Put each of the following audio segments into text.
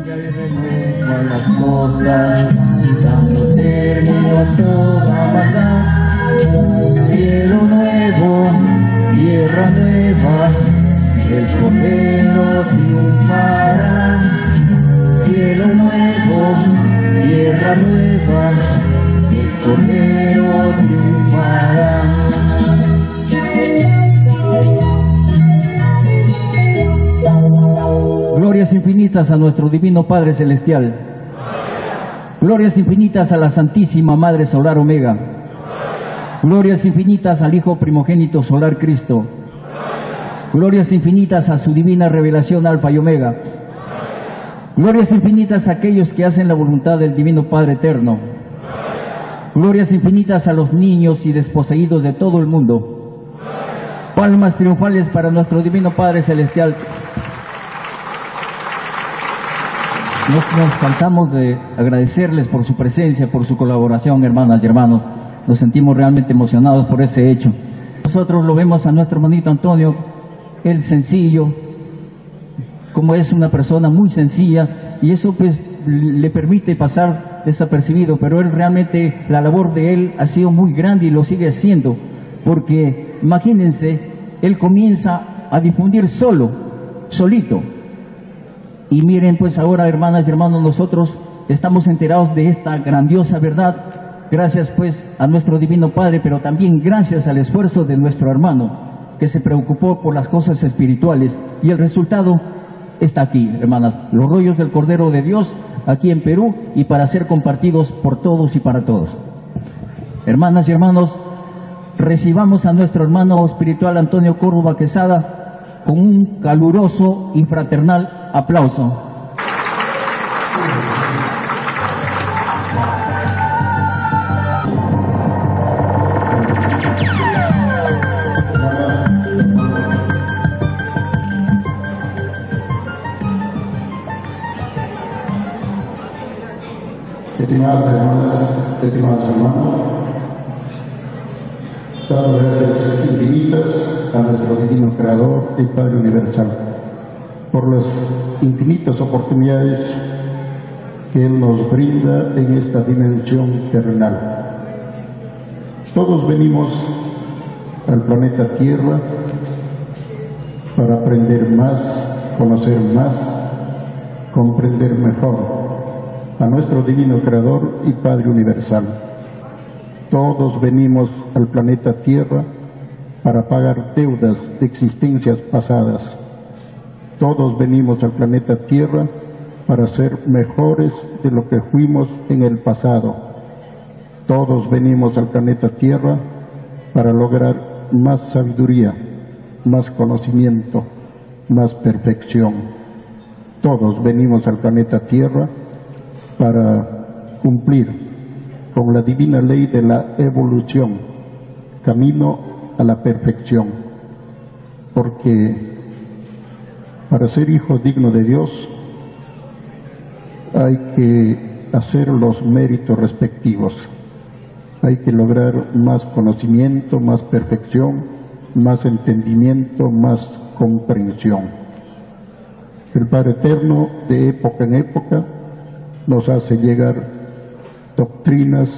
Cambia y renueva las cosas, dando término a toda maldad. Cielo nuevo, tierra nueva, el Cordero triunfará. Cielo nuevo, tierra nueva, Glorias infinitas a nuestro Divino Padre Celestial. Glorias infinitas a la Santísima Madre Solar Omega. Glorias infinitas al Hijo Primogénito Solar Cristo. Glorias infinitas a su divina revelación Alfa y Omega. Glorias infinitas a aquellos que hacen la voluntad del Divino Padre Eterno. Glorias infinitas a los niños y desposeídos de todo el mundo. Palmas triunfales para nuestro Divino Padre Celestial. Nos, cansamos de agradecerles por su presencia, por su colaboración, hermanas y hermanos. Nos sentimos realmente emocionados por ese hecho. Nosotros lo vemos a nuestro hermanito Antonio, él sencillo, como es una persona muy sencilla, y eso pues le permite pasar desapercibido, pero él realmente, la labor de él ha sido muy grande y lo sigue haciendo, porque imagínense, él comienza a difundir solo, solito, y miren, pues ahora, hermanas y hermanos, nosotros estamos enterados de esta grandiosa verdad, gracias pues a nuestro Divino Padre, pero también gracias al esfuerzo de nuestro hermano, que se preocupó por las cosas espirituales. Y el resultado está aquí, hermanas, los rollos del Cordero de Dios aquí en Perú y para ser compartidos por todos y para todos. Hermanas y hermanos, recibamos a nuestro hermano espiritual Antonio Córdoba Quesada con un caluroso y fraternal aplauso. Estimadas hermanas, estimados hermanos, gracias infinitas a nuestro Divino Creador y Padre Universal por las infinitas oportunidades que Él nos brinda en esta dimensión terrenal. Todos venimos al planeta Tierra para aprender más, conocer más, comprender mejor a nuestro Divino Creador y Padre Universal. Todos venimos al planeta Tierra para pagar deudas de existencias pasadas todos venimos al planeta Tierra para ser mejores de lo que fuimos en el pasado. Todos venimos al planeta Tierra para lograr más sabiduría, más conocimiento, más perfección. Todos venimos al planeta Tierra para cumplir con la divina ley de la evolución, camino a la perfección. Porque para ser hijo digno de Dios hay que hacer los méritos respectivos. Hay que lograr más conocimiento, más perfección, más entendimiento, más comprensión. El Padre Eterno de época en época nos hace llegar doctrinas,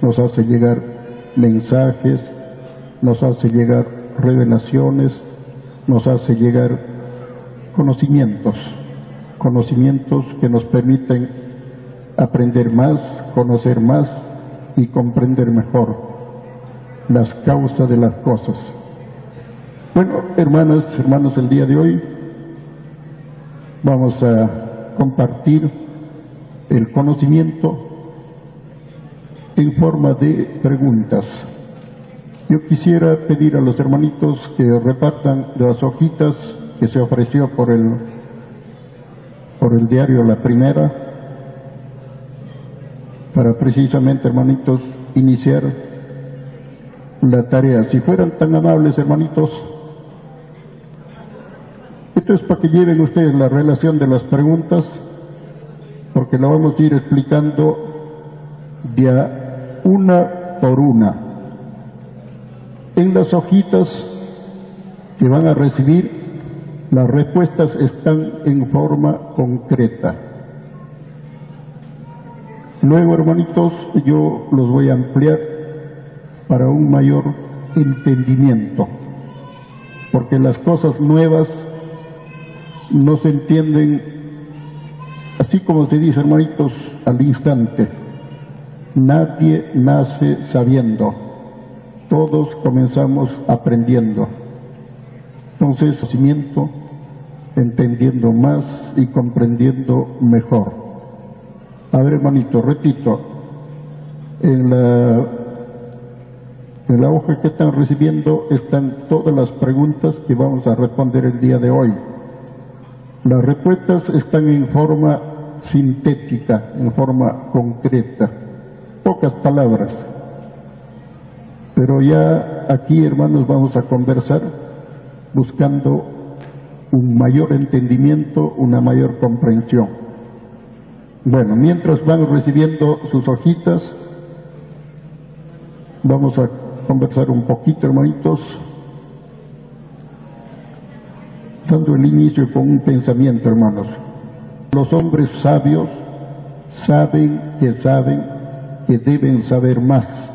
nos hace llegar mensajes, nos hace llegar revelaciones, nos hace llegar conocimientos, conocimientos que nos permiten aprender más, conocer más y comprender mejor las causas de las cosas. Bueno, hermanas, hermanos, el día de hoy vamos a compartir el conocimiento en forma de preguntas. Yo quisiera pedir a los hermanitos que repartan las hojitas que se ofreció por el, por el diario La Primera, para precisamente, hermanitos, iniciar la tarea. Si fueran tan amables, hermanitos, esto es para que lleven ustedes la relación de las preguntas, porque la vamos a ir explicando de una por una. En las hojitas que van a recibir las respuestas están en forma concreta. Luego, hermanitos, yo los voy a ampliar para un mayor entendimiento, porque las cosas nuevas no se entienden así como se dice, hermanitos, al instante. Nadie nace sabiendo, todos comenzamos aprendiendo. Entonces, conocimiento, entendiendo más y comprendiendo mejor. A ver, hermanito, repito, en la, en la hoja que están recibiendo están todas las preguntas que vamos a responder el día de hoy. Las respuestas están en forma sintética, en forma concreta, pocas palabras. Pero ya aquí, hermanos, vamos a conversar buscando un mayor entendimiento, una mayor comprensión. Bueno, mientras van recibiendo sus hojitas, vamos a conversar un poquito, hermanitos, dando el inicio con un pensamiento, hermanos. Los hombres sabios saben que saben que deben saber más.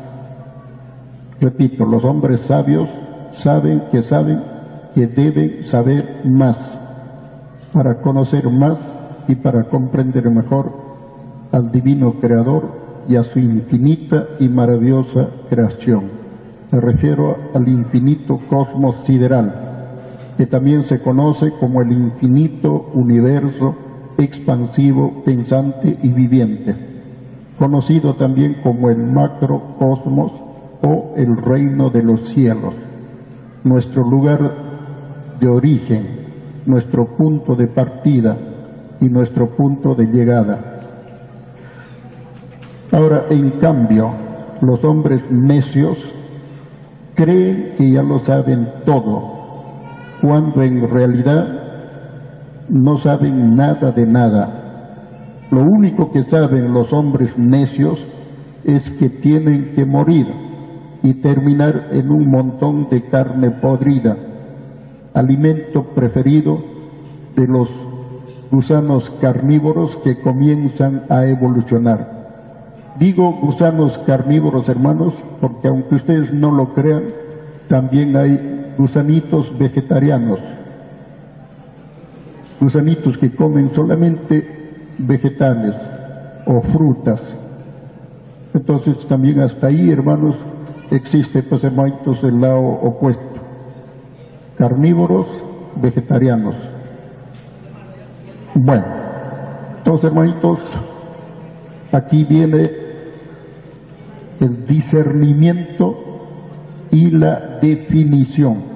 Repito, los hombres sabios saben que saben que deben saber más para conocer más y para comprender mejor al divino creador y a su infinita y maravillosa creación. Me refiero al infinito cosmos sideral que también se conoce como el infinito universo expansivo, pensante y viviente, conocido también como el macrocosmos o el reino de los cielos, nuestro lugar de origen, nuestro punto de partida y nuestro punto de llegada. Ahora, en cambio, los hombres necios creen que ya lo saben todo cuando en realidad no saben nada de nada. Lo único que saben los hombres necios es que tienen que morir y terminar en un montón de carne podrida, alimento preferido de los gusanos carnívoros que comienzan a evolucionar. Digo gusanos carnívoros, hermanos, porque aunque ustedes no lo crean, también hay gusanitos vegetarianos, gusanitos que comen solamente vegetales o frutas. Entonces también hasta ahí, hermanos, existe pues hermanitos el lado opuesto, carnívoros, vegetarianos. Bueno, entonces hermanitos, aquí viene el discernimiento y la definición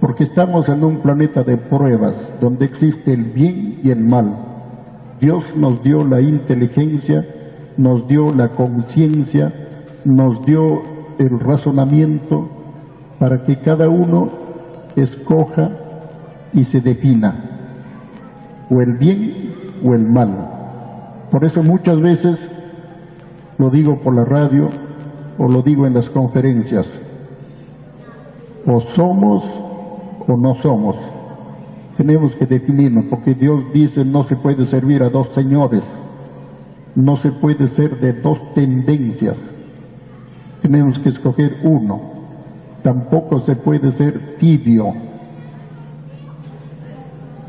porque estamos en un planeta de pruebas donde existe el bien y el mal. Dios nos dio la inteligencia, nos dio la conciencia, nos dio el razonamiento para que cada uno escoja y se defina o el bien o el mal. Por eso muchas veces lo digo por la radio o lo digo en las conferencias, o somos o no somos. Tenemos que definirnos, porque Dios dice no se puede servir a dos señores, no se puede ser de dos tendencias. Tenemos que escoger uno. Tampoco se puede ser tibio.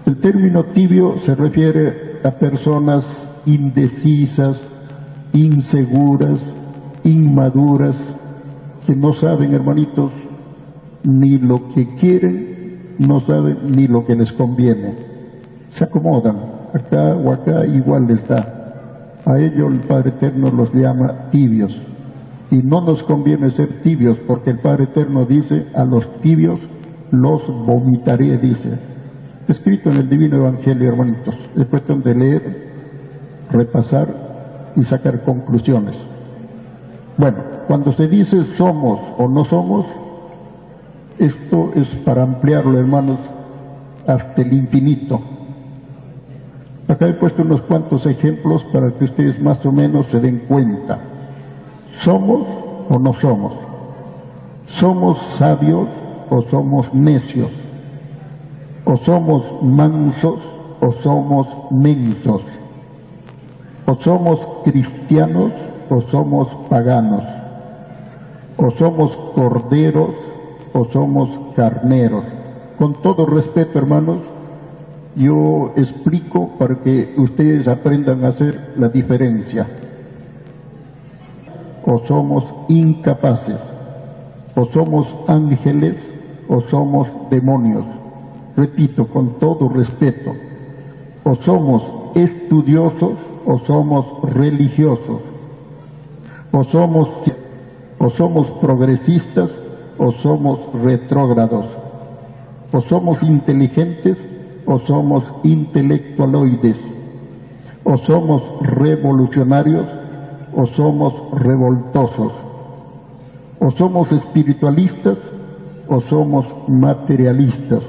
El término tibio se refiere a personas indecisas, inseguras, inmaduras, que no saben, hermanitos, ni lo que quieren no saben ni lo que les conviene. Se acomodan, acá o acá igual da. A ellos el Padre Eterno los llama tibios. Y no nos conviene ser tibios, porque el Padre Eterno dice, a los tibios los vomitaré, dice. Escrito en el Divino Evangelio, hermanitos. Es cuestión de leer, repasar y sacar conclusiones. Bueno, cuando se dice somos o no somos, esto es para ampliarlo, hermanos, hasta el infinito. Acá he puesto unos cuantos ejemplos para que ustedes más o menos se den cuenta. ¿Somos o no somos? ¿Somos sabios o somos necios? ¿O somos mansos o somos mensos? O somos cristianos o somos paganos. O somos corderos o somos carneros. Con todo respeto, hermanos, yo explico para que ustedes aprendan a hacer la diferencia. O somos incapaces, o somos ángeles, o somos demonios. Repito, con todo respeto, o somos estudiosos, o somos religiosos, o somos, o somos progresistas, o somos retrógrados, o somos inteligentes, o somos intelectualoides, o somos revolucionarios, o somos revoltosos, o somos espiritualistas, o somos materialistas.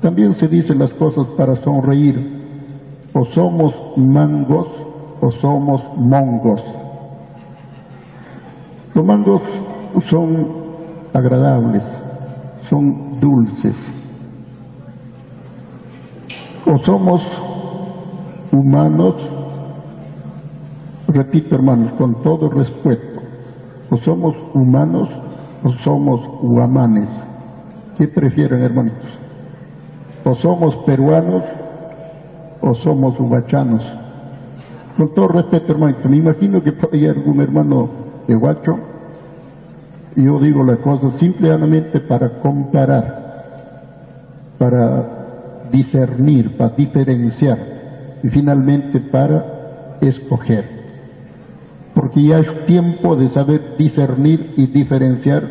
También se dicen las cosas para sonreír, o somos mangos, o somos mongos. Los mangos son agradables, son dulces, o somos humanos, repito hermanos, con todo respeto, o somos humanos o somos guamanes. ¿Qué prefieren hermanitos? O somos peruanos o somos huachanos. Con todo respeto hermanito, me imagino que hay algún hermano de Huacho, yo digo la cosa simplemente para comparar, para discernir, para diferenciar y finalmente para escoger. Porque ya es tiempo de saber discernir y diferenciar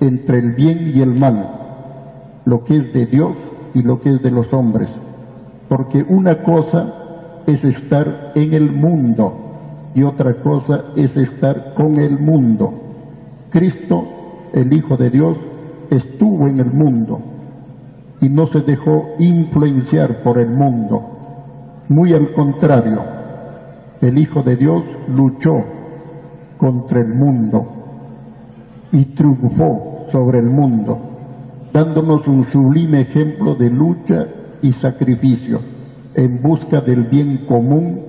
entre el bien y el mal, lo que es de Dios y lo que es de los hombres. Porque una cosa es estar en el mundo y otra cosa es estar con el mundo. Cristo, el Hijo de Dios, estuvo en el mundo, y no se dejó influenciar por el mundo. Muy al contrario, el Hijo de Dios luchó contra el mundo y triunfó sobre el mundo, dándonos un sublime ejemplo de lucha y sacrificio en busca del bien común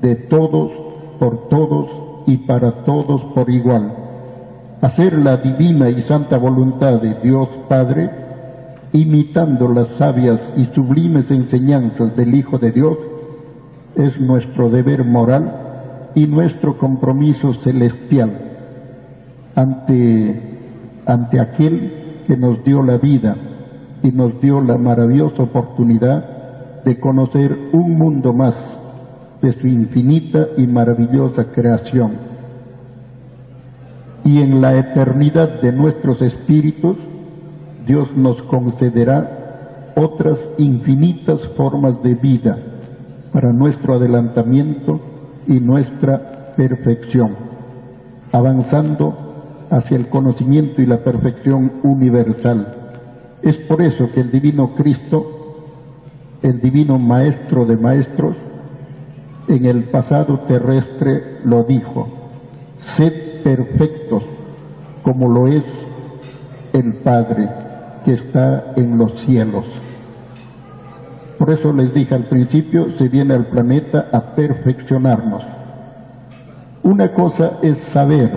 de todos, por todos y para todos por igual. Hacer la divina y santa voluntad de Dios Padre imitando las sabias y sublimes enseñanzas del Hijo de Dios, es nuestro deber moral y nuestro compromiso celestial ante, ante aquel que nos dio la vida y nos dio la maravillosa oportunidad de conocer un mundo más de su infinita y maravillosa creación. Y en la eternidad de nuestros espíritus, Dios nos concederá otras infinitas formas de vida para nuestro adelantamiento y nuestra perfección, avanzando hacia el conocimiento y la perfección universal. Es por eso que el divino Cristo, el divino Maestro de Maestros, en el pasado terrestre lo dijo, sed perfectos como lo es el Padre que está en los cielos. Por eso les dije al principio, se viene al planeta a perfeccionarnos. Una cosa es saber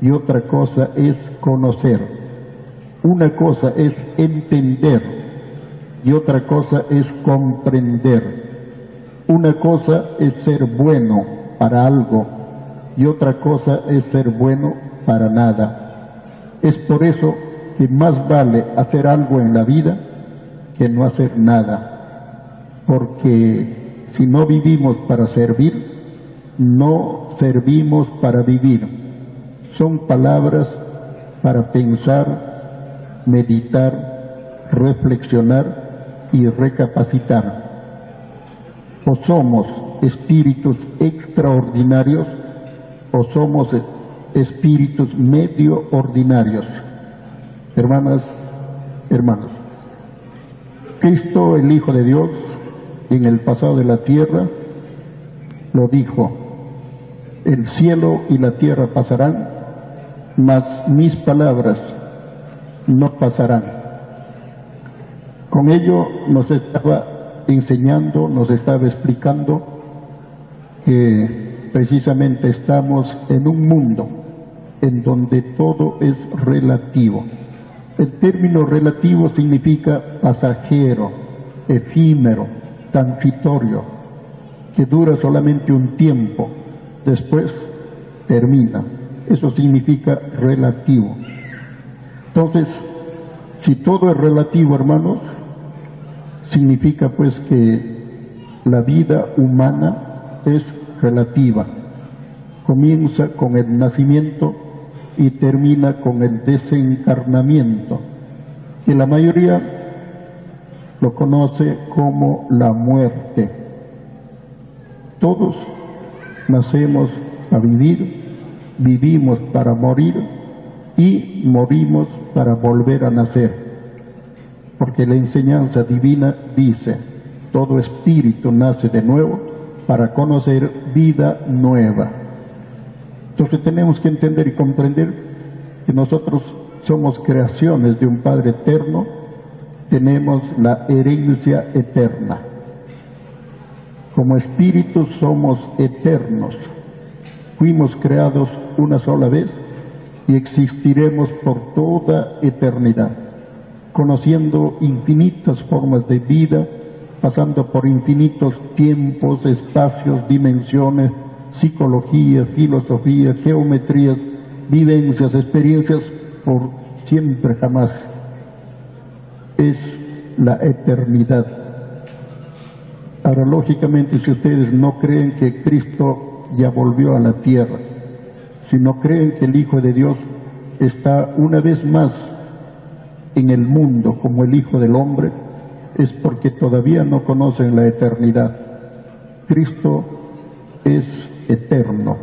y otra cosa es conocer. Una cosa es entender y otra cosa es comprender. Una cosa es ser bueno para algo y otra cosa es ser bueno para nada. Es por eso que más vale hacer algo en la vida que no hacer nada, porque si no vivimos para servir, no servimos para vivir. Son palabras para pensar, meditar, reflexionar y recapacitar. O somos espíritus extraordinarios o somos espíritus medio ordinarios. Hermanas, hermanos, Cristo, el Hijo de Dios, en el pasado de la tierra, lo dijo, el cielo y la tierra pasarán, mas mis palabras no pasarán. Con ello nos estaba enseñando, nos estaba explicando que precisamente estamos en un mundo en donde todo es relativo. El término relativo significa pasajero, efímero, transitorio, que dura solamente un tiempo, después termina. Eso significa relativo. Entonces, si todo es relativo, hermanos, significa pues que la vida humana es relativa. Comienza con el nacimiento y termina con el desencarnamiento, que la mayoría lo conoce como la muerte. Todos nacemos a vivir, vivimos para morir y morimos para volver a nacer. Porque la enseñanza divina dice, todo espíritu nace de nuevo para conocer vida nueva. Entonces tenemos que entender y comprender que nosotros somos creaciones de un Padre eterno, tenemos la herencia eterna. Como espíritus somos eternos. Fuimos creados una sola vez y existiremos por toda eternidad, conociendo infinitas formas de vida, pasando por infinitos tiempos, espacios, dimensiones, psicología, filosofía, geometrías, vivencias, experiencias, por siempre jamás. Es la eternidad. Ahora, lógicamente, si ustedes no creen que Cristo ya volvió a la tierra, si no creen que el Hijo de Dios está una vez más en el mundo como el Hijo del Hombre, es porque todavía no conocen la eternidad. Cristo es eterno,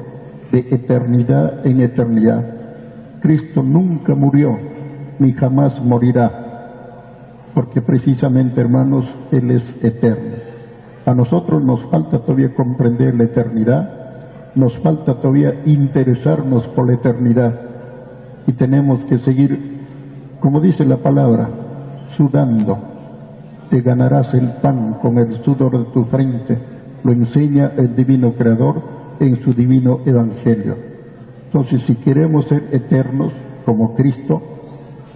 de eternidad en eternidad. Cristo nunca murió, ni jamás morirá, porque precisamente, hermanos, Él es eterno. A nosotros nos falta todavía comprender la eternidad, nos falta todavía interesarnos por la eternidad y tenemos que seguir, como dice la palabra, sudando. Te ganarás el pan con el sudor de tu frente, lo enseña el divino creador en su divino evangelio. Entonces, si queremos ser eternos como Cristo,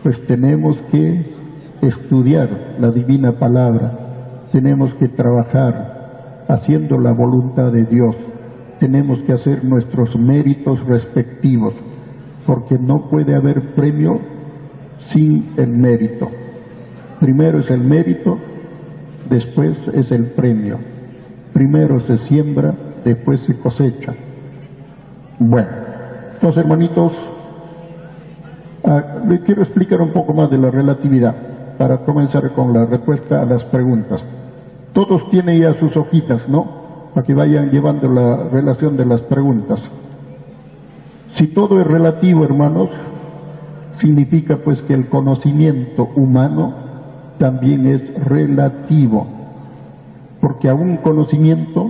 pues tenemos que estudiar la divina palabra, tenemos que trabajar haciendo la voluntad de Dios, tenemos que hacer nuestros méritos respectivos, porque no puede haber premio sin el mérito. Primero es el mérito, después es el premio. Primero se siembra, después se cosecha. Bueno, entonces hermanitos, ah, les quiero explicar un poco más de la relatividad para comenzar con la respuesta a las preguntas. Todos tienen ya sus hojitas, ¿no? Para que vayan llevando la relación de las preguntas. Si todo es relativo, hermanos, significa pues que el conocimiento humano también es relativo, porque a un conocimiento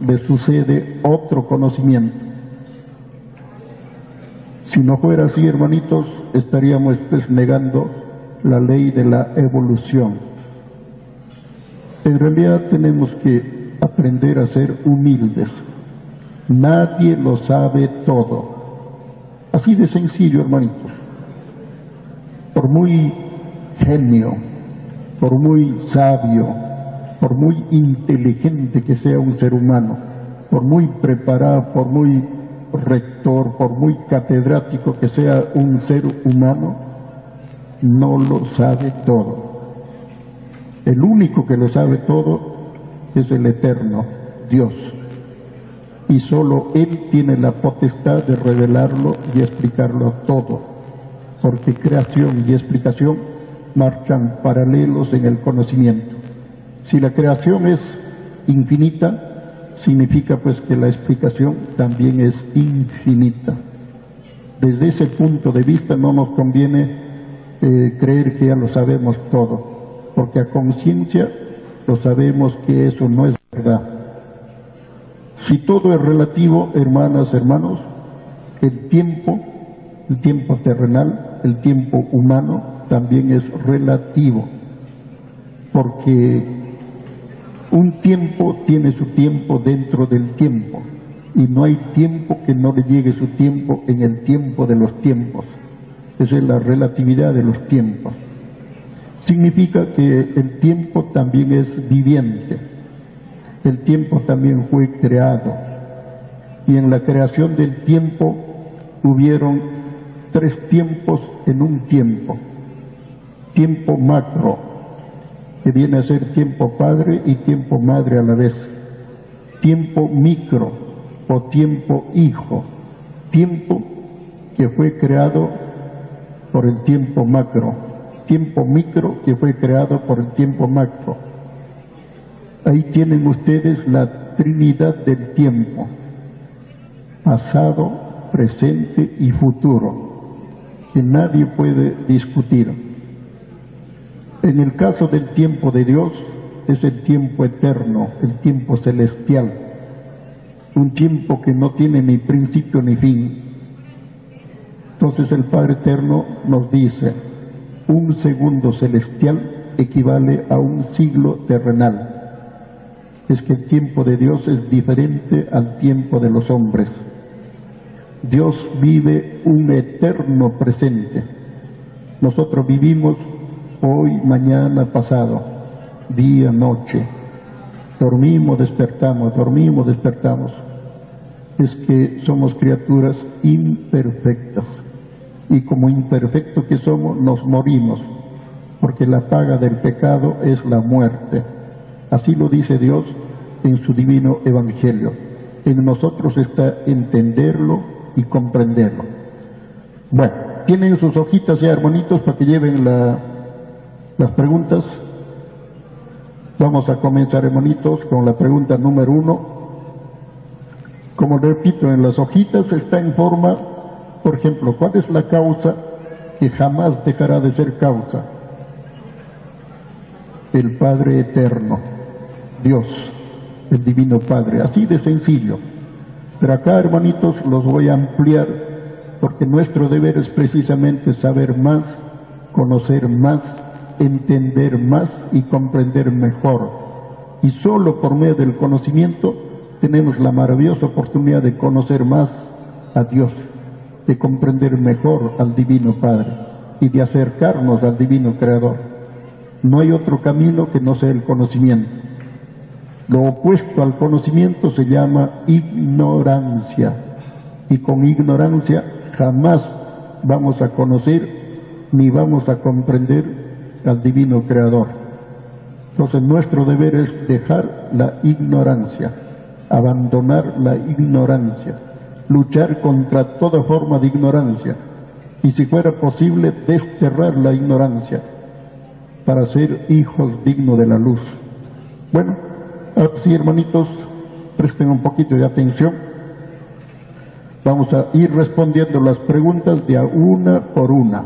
le sucede otro conocimiento. Si no fuera así, hermanitos, estaríamos pues negando la ley de la evolución. En realidad tenemos que aprender a ser humildes. Nadie lo sabe todo. Así de sencillo, hermanitos. Por muy genio, por muy sabio, por muy inteligente que sea un ser humano, por muy preparado, por muy rector, por muy catedrático que sea un ser humano, no lo sabe todo. El único que lo sabe todo es el eterno, Dios. Y solo Él tiene la potestad de revelarlo y explicarlo todo, porque creación y explicación marchan paralelos en el conocimiento. Si la creación es infinita, significa pues que la explicación también es infinita. Desde ese punto de vista no nos conviene eh, creer que ya lo sabemos todo, porque a conciencia lo sabemos que eso no es verdad. Si todo es relativo, hermanas, hermanos, el tiempo, el tiempo terrenal, el tiempo humano, también es relativo, porque un tiempo tiene su tiempo dentro del tiempo. y no hay tiempo que no le llegue su tiempo en el tiempo de los tiempos. Esa es la relatividad de los tiempos. Significa que el tiempo también es viviente. El tiempo también fue creado. Y en la creación del tiempo hubieron tres tiempos en un tiempo. Tiempo macro, que viene a ser tiempo padre y tiempo madre a la vez. Tiempo micro, o tiempo hijo, tiempo que fue creado por el tiempo macro, tiempo micro que fue creado por el tiempo macro. Ahí tienen ustedes la trinidad del tiempo, pasado, presente y futuro, que nadie puede discutir. En el caso del tiempo de Dios, es el tiempo eterno, el tiempo celestial un tiempo que no tiene ni principio ni fin. Entonces el Padre Eterno nos dice, un segundo celestial equivale a un siglo terrenal. Es que el tiempo de Dios es diferente al tiempo de los hombres. Dios vive un eterno presente. Nosotros vivimos hoy, mañana, pasado, día, noche. Dormimos, despertamos, dormimos, despertamos es que somos criaturas imperfectas. Y como imperfectos que somos, nos morimos, porque la paga del pecado es la muerte. Así lo dice Dios en su divino evangelio. En nosotros está entenderlo y comprenderlo. Bueno, tienen sus hojitas ya, hermanitos, para que lleven las preguntas. Vamos a comenzar, hermanitos, con la pregunta número uno. Como repito, en las hojitas está en forma, por ejemplo, ¿cuál es la causa que jamás dejará de ser causa? El Padre Eterno, Dios, el Divino Padre, así de sencillo. Pero acá, hermanitos, los voy a ampliar porque nuestro deber es precisamente saber más, conocer más, entender más y comprender mejor. Y solo por medio del conocimiento tenemos la maravillosa oportunidad de conocer más a Dios, de comprender mejor al Divino Padre y de acercarnos al Divino Creador. No hay otro camino que no sea el conocimiento. Lo opuesto al conocimiento se llama ignorancia y con ignorancia jamás vamos a conocer ni vamos a comprender al Divino Creador. Entonces nuestro deber es dejar la ignorancia abandonar la ignorancia, luchar contra toda forma de ignorancia y si fuera posible desterrar la ignorancia para ser hijos dignos de la luz. Bueno, así hermanitos, presten un poquito de atención. Vamos a ir respondiendo las preguntas de una por una.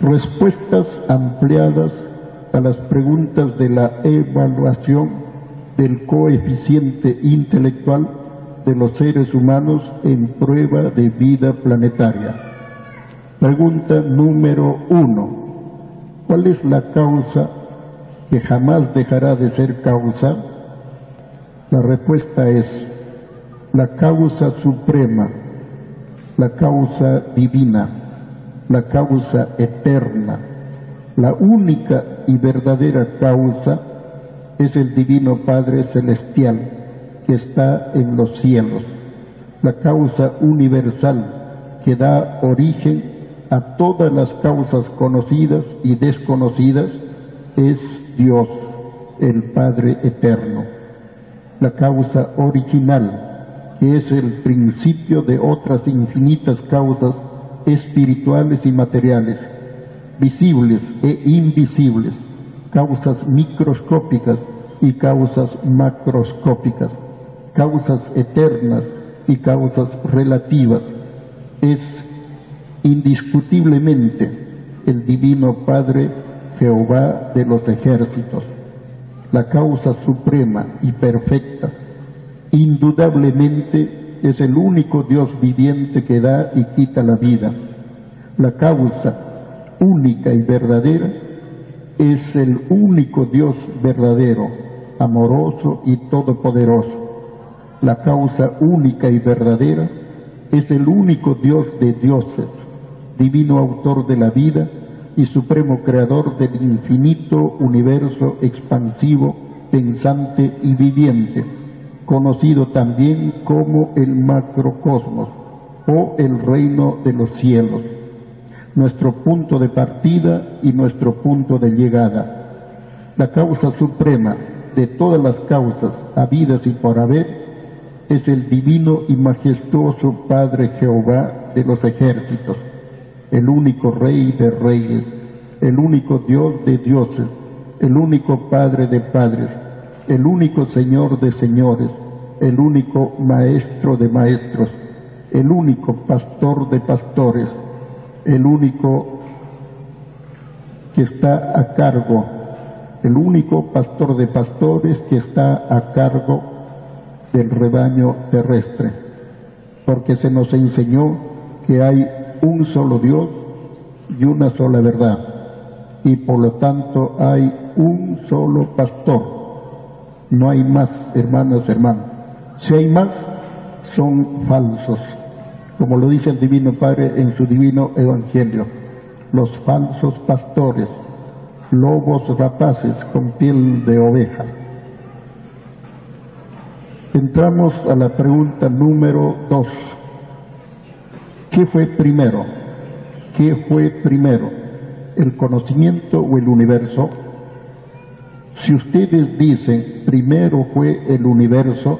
Respuestas ampliadas a las preguntas de la evaluación del coeficiente intelectual de los seres humanos en prueba de vida planetaria. Pregunta número uno. ¿Cuál es la causa que jamás dejará de ser causa? La respuesta es la causa suprema, la causa divina, la causa eterna, la única y verdadera causa es el Divino Padre Celestial que está en los cielos, la causa universal que da origen a todas las causas conocidas y desconocidas es Dios, el Padre Eterno. La causa original, que es el principio de otras infinitas causas espirituales y materiales, visibles e invisibles, causas microscópicas y causas macroscópicas, causas eternas y causas relativas. Es indiscutiblemente el Divino Padre Jehová de los ejércitos, la causa suprema y perfecta. Indudablemente es el único Dios viviente que da y quita la vida. La causa única y verdadera es el único Dios verdadero, amoroso y todopoderoso. La causa única y verdadera, es el único Dios de dioses, divino autor de la vida y supremo creador del infinito universo expansivo, pensante y viviente, conocido también como el macrocosmos o el reino de los cielos, nuestro punto de partida y nuestro punto de llegada. La causa suprema de todas las causas habidas y por haber es el divino y majestuoso Padre Jehová de los ejércitos, el único Rey de reyes, el único Dios de dioses, el único Padre de padres, el único Señor de señores, el único Maestro de maestros, el único Pastor de pastores, el único que está a cargo, el único Pastor de pastores que está a cargo del rebaño terrestre, porque se nos enseñó que hay un solo Dios y una sola verdad, y por lo tanto hay un solo pastor. No hay más, hermanos, hermanos. Si hay más, son falsos, como lo dice el Divino Padre en su Divino Evangelio. Los falsos pastores, lobos rapaces con piel de oveja. Entramos a la pregunta número dos. ¿Qué fue primero? ¿Qué fue primero? ¿El conocimiento o el universo? Si ustedes dicen primero fue el universo,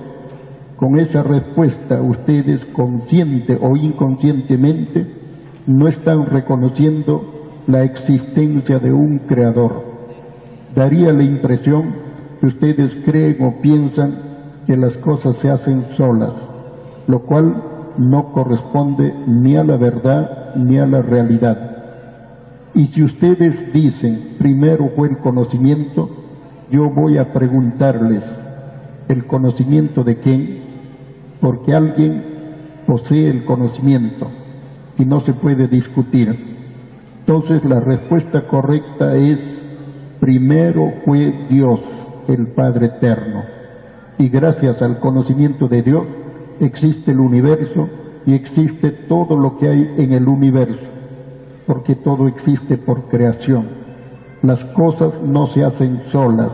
con esa respuesta ustedes consciente o inconscientemente no están reconociendo la existencia de un creador. Daría la impresión que ustedes creen o piensan que las cosas se hacen solas, lo cual no corresponde ni a la verdad ni a la realidad. Y si ustedes dicen primero fue el conocimiento, yo voy a preguntarles, ¿el conocimiento de quién? Porque alguien posee el conocimiento y no se puede discutir. Entonces la respuesta correcta es, primero fue Dios, el Padre Eterno y gracias al conocimiento de Dios existe el universo y existe todo lo que hay en el universo, porque todo existe por creación. Las cosas no se hacen solas,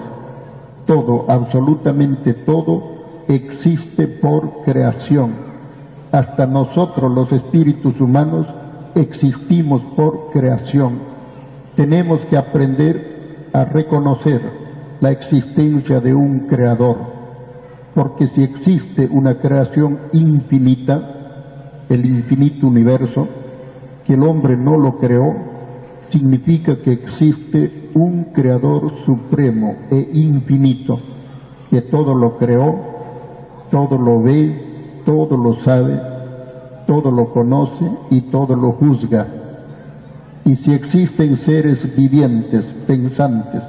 todo, absolutamente todo, existe por creación. Hasta nosotros los espíritus humanos existimos por creación. Tenemos que aprender a reconocer la existencia de un creador porque si existe una creación infinita, el infinito universo, que el hombre no lo creó, significa que existe un creador supremo e infinito, que todo lo creó, todo lo ve, todo lo sabe, todo lo conoce y todo lo juzga. Y si existen seres vivientes, pensantes,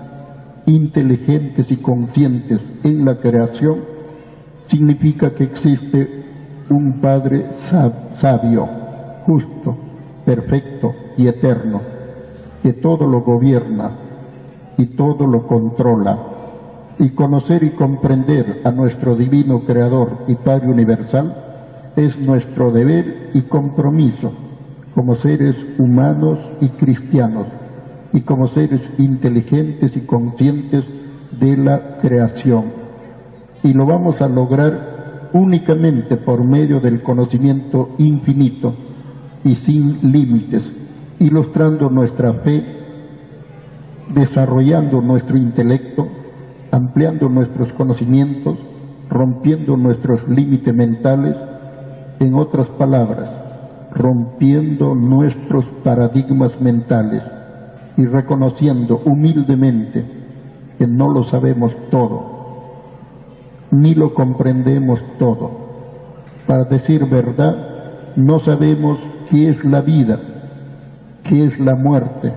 inteligentes y conscientes en la creación, significa que existe un Padre sabio, justo, perfecto y eterno, que todo lo gobierna y todo lo controla. Y conocer y comprender a nuestro divino Creador y Padre Universal es nuestro deber y compromiso como seres humanos y cristianos y como seres inteligentes y conscientes de la creación y lo vamos a lograr únicamente por medio del conocimiento infinito y sin límites, ilustrando nuestra fe, desarrollando nuestro intelecto, ampliando nuestros conocimientos, rompiendo nuestros límites mentales, en otras palabras, rompiendo nuestros paradigmas mentales y reconociendo humildemente que no lo sabemos todo ni lo comprendemos todo. Para decir verdad, no sabemos qué es la vida, qué es la muerte,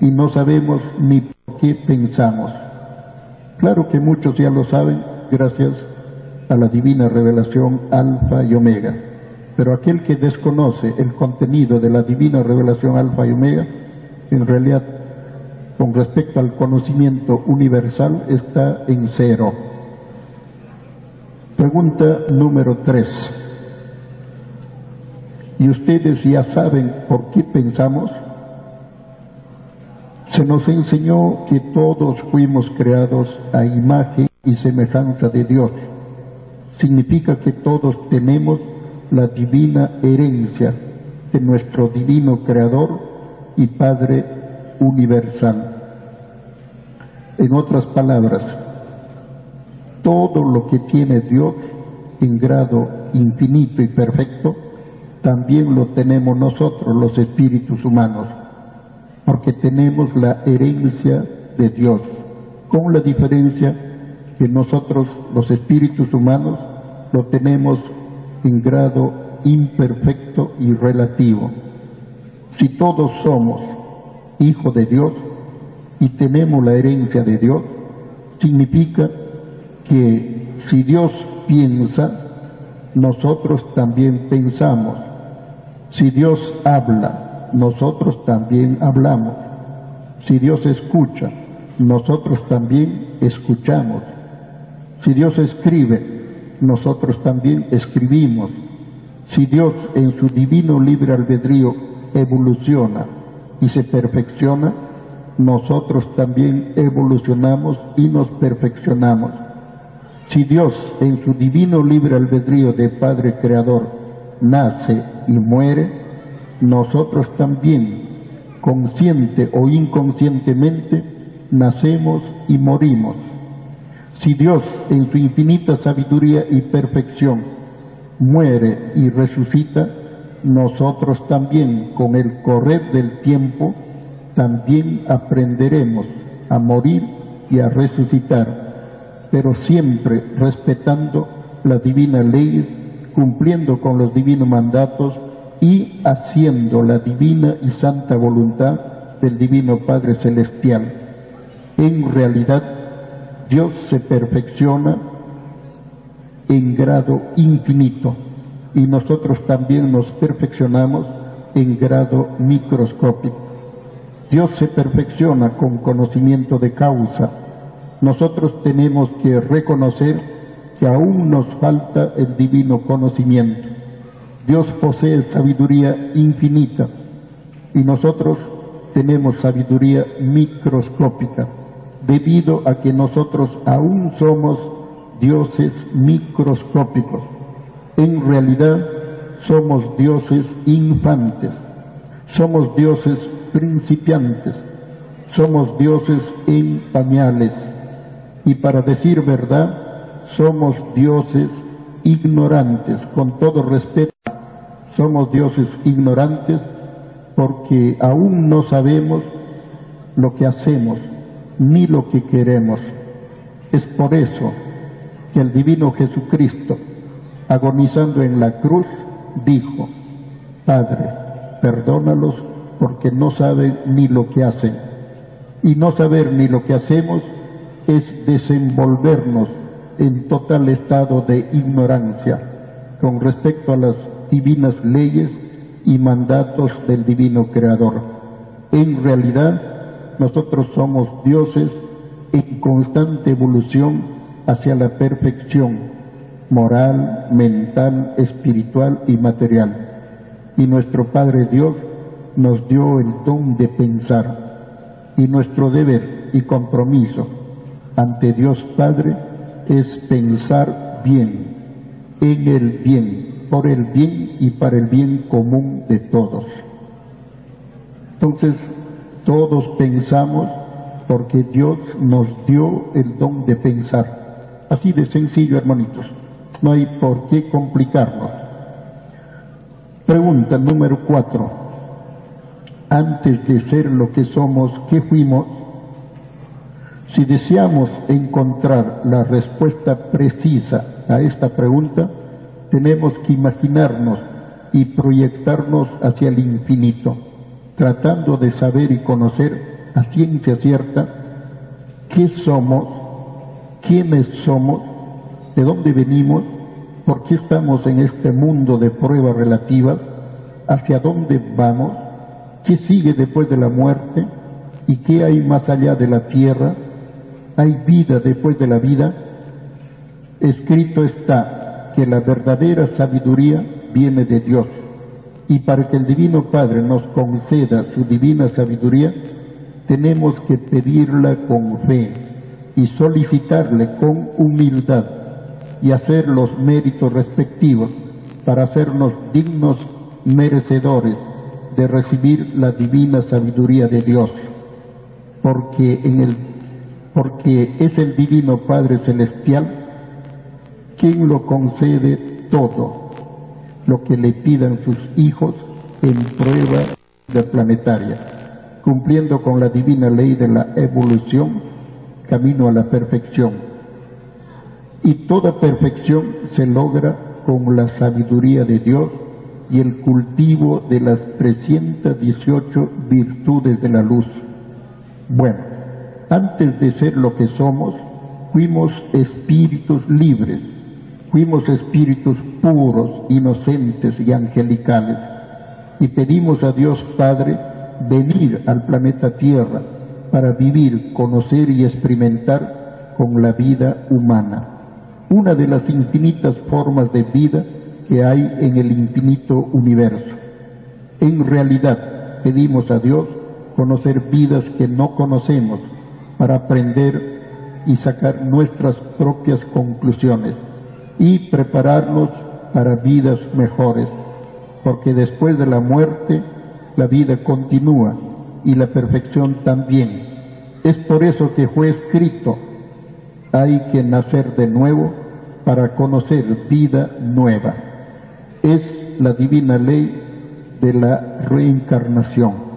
y no sabemos ni por qué pensamos. Claro que muchos ya lo saben gracias a la divina revelación alfa y omega, pero aquel que desconoce el contenido de la divina revelación alfa y omega, en realidad con respecto al conocimiento universal está en cero Pregunta número tres. ¿Y ustedes ya saben por qué pensamos? Se nos enseñó que todos fuimos creados a imagen y semejanza de Dios. Significa que todos tenemos la divina herencia de nuestro divino Creador y Padre universal. En otras palabras, todo lo que tiene Dios en grado infinito y perfecto, también lo tenemos nosotros los espíritus humanos porque tenemos la herencia de Dios, con la diferencia que nosotros, los espíritus humanos, lo tenemos en grado imperfecto y relativo. Si todos somos hijos de Dios y tenemos la herencia de Dios, significa que si Dios piensa, nosotros también pensamos. Si Dios habla, nosotros también hablamos. Si Dios escucha, nosotros también escuchamos. Si Dios escribe, nosotros también escribimos. Si Dios en su divino libre albedrío evoluciona y se perfecciona, nosotros también evolucionamos y nos perfeccionamos. Si Dios en su divino libre albedrío de Padre Creador nace y muere, nosotros también, consciente o inconscientemente, nacemos y morimos. Si Dios, en su infinita sabiduría y perfección, muere y resucita, nosotros también, con el correr del tiempo, también aprenderemos a morir y a resucitar, pero siempre respetando la divina ley, cumpliendo con los divinos mandatos y haciendo la divina y santa voluntad del Divino Padre Celestial. En realidad, Dios se perfecciona en grado infinito y nosotros también nos perfeccionamos en grado microscópico. Dios se perfecciona con conocimiento de causa. Nosotros tenemos que reconocer que aún nos falta el divino conocimiento. Dios posee sabiduría infinita y nosotros tenemos sabiduría microscópica debido a que nosotros aún somos dioses microscópicos. En realidad somos dioses infantes, somos dioses principiantes, somos dioses en y para decir verdad, somos dioses ignorantes, con todo respeto somos dioses ignorantes porque aún no sabemos lo que hacemos ni lo que queremos. Es por eso que el divino Jesucristo, agonizando en la cruz, dijo, Padre, perdónalos porque no saben ni lo que hacen. Y no saber ni lo que hacemos es desenvolvernos en total estado de ignorancia con respecto a las divinas leyes y mandatos del divino Creador. En realidad, nosotros somos dioses en constante evolución hacia la perfección moral, mental, espiritual y material. Y nuestro Padre Dios nos dio el don de pensar. Y nuestro deber y compromiso ante Dios Padre es pensar bien, en el bien, por el bien y para el bien común de todos. Entonces, todos pensamos porque Dios nos dio el don de pensar. Así de sencillo, hermanitos. No hay por qué complicarnos. Pregunta número cuatro. Antes de ser lo que somos, ¿qué fuimos? Si deseamos encontrar la respuesta precisa a esta pregunta, tenemos que imaginarnos y proyectarnos hacia el infinito, tratando de saber y conocer a ciencia cierta qué somos, quiénes somos, de dónde venimos, por qué estamos en este mundo de pruebas relativas, hacia dónde vamos, qué sigue después de la muerte y qué hay más allá de la tierra, hay vida después de la vida. Escrito está que la verdadera sabiduría viene de Dios. Y para que el Divino Padre nos conceda su divina sabiduría, tenemos que pedirla con fe y solicitarle con humildad y hacer los méritos respectivos para hacernos dignos merecedores de recibir la divina sabiduría de Dios, porque, en el, porque es el Divino Padre Celestial quien lo concede todo lo que le pidan sus hijos en prueba de planetaria, cumpliendo con la divina ley de la evolución, camino a la perfección. Y toda perfección se logra con la sabiduría de Dios y el cultivo de las 318 virtudes de la luz. Bueno, antes de ser lo que somos, fuimos espíritus libres, fuimos espíritus puros, inocentes y angelicales, y pedimos a Dios Padre venir al planeta Tierra para vivir, conocer y experimentar con la vida humana, una de las infinitas formas de vida que hay en el infinito universo. En realidad pedimos a Dios conocer vidas que no conocemos para aprender y sacar nuestras propias conclusiones y prepararnos para vidas mejores, porque después de la muerte la vida continúa y la perfección también. Es por eso que fue escrito, hay que nacer de nuevo para conocer vida nueva es la divina ley de la reencarnación.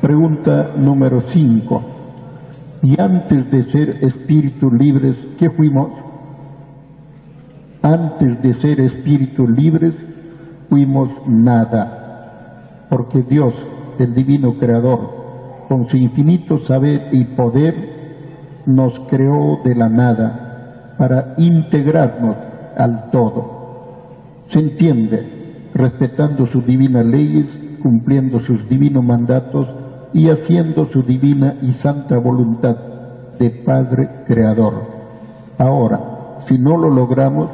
Pregunta número 5. Y antes de ser espíritus libres, ¿qué fuimos? Antes de ser espíritus libres, fuimos nada, porque Dios, el divino creador, con su infinito saber y poder, nos creó de la nada para integrarnos al todo se entiende respetando sus divinas leyes, cumpliendo sus divinos mandatos y haciendo su divina y santa voluntad de Padre Creador. Ahora, si no lo logramos,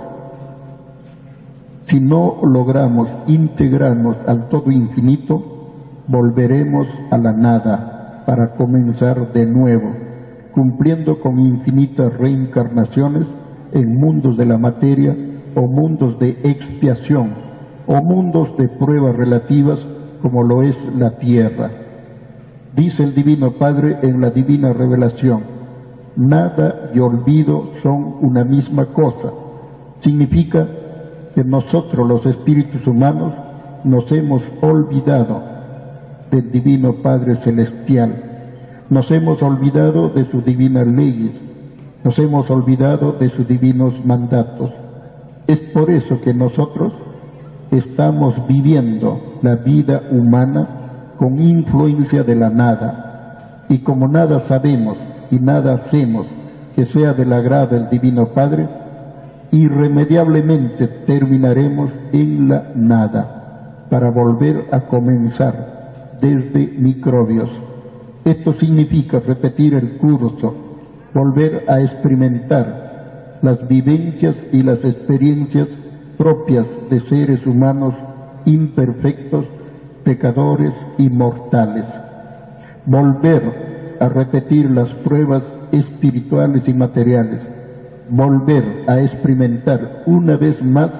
si no logramos integrarnos al todo infinito, volveremos a la nada para comenzar de nuevo, cumpliendo con infinitas reencarnaciones en mundos de la materia o mundos de expiación o mundos de pruebas relativas como lo es la tierra. Dice el Divino Padre en la Divina Revelación, nada y olvido son una misma cosa. Significa que nosotros los espíritus humanos nos hemos olvidado del Divino Padre Celestial, nos hemos olvidado de sus divinas leyes, nos hemos olvidado de sus divinos mandatos. Es por eso que nosotros estamos viviendo la vida humana con influencia de la nada. Y como nada sabemos y nada hacemos que sea del agrado del Divino Padre, irremediablemente terminaremos en la nada para volver a comenzar desde microbios. Esto significa repetir el curso, volver a experimentar las vivencias y las experiencias propias de seres humanos imperfectos, pecadores y mortales. Volver a repetir las pruebas espirituales y materiales. Volver a experimentar una vez más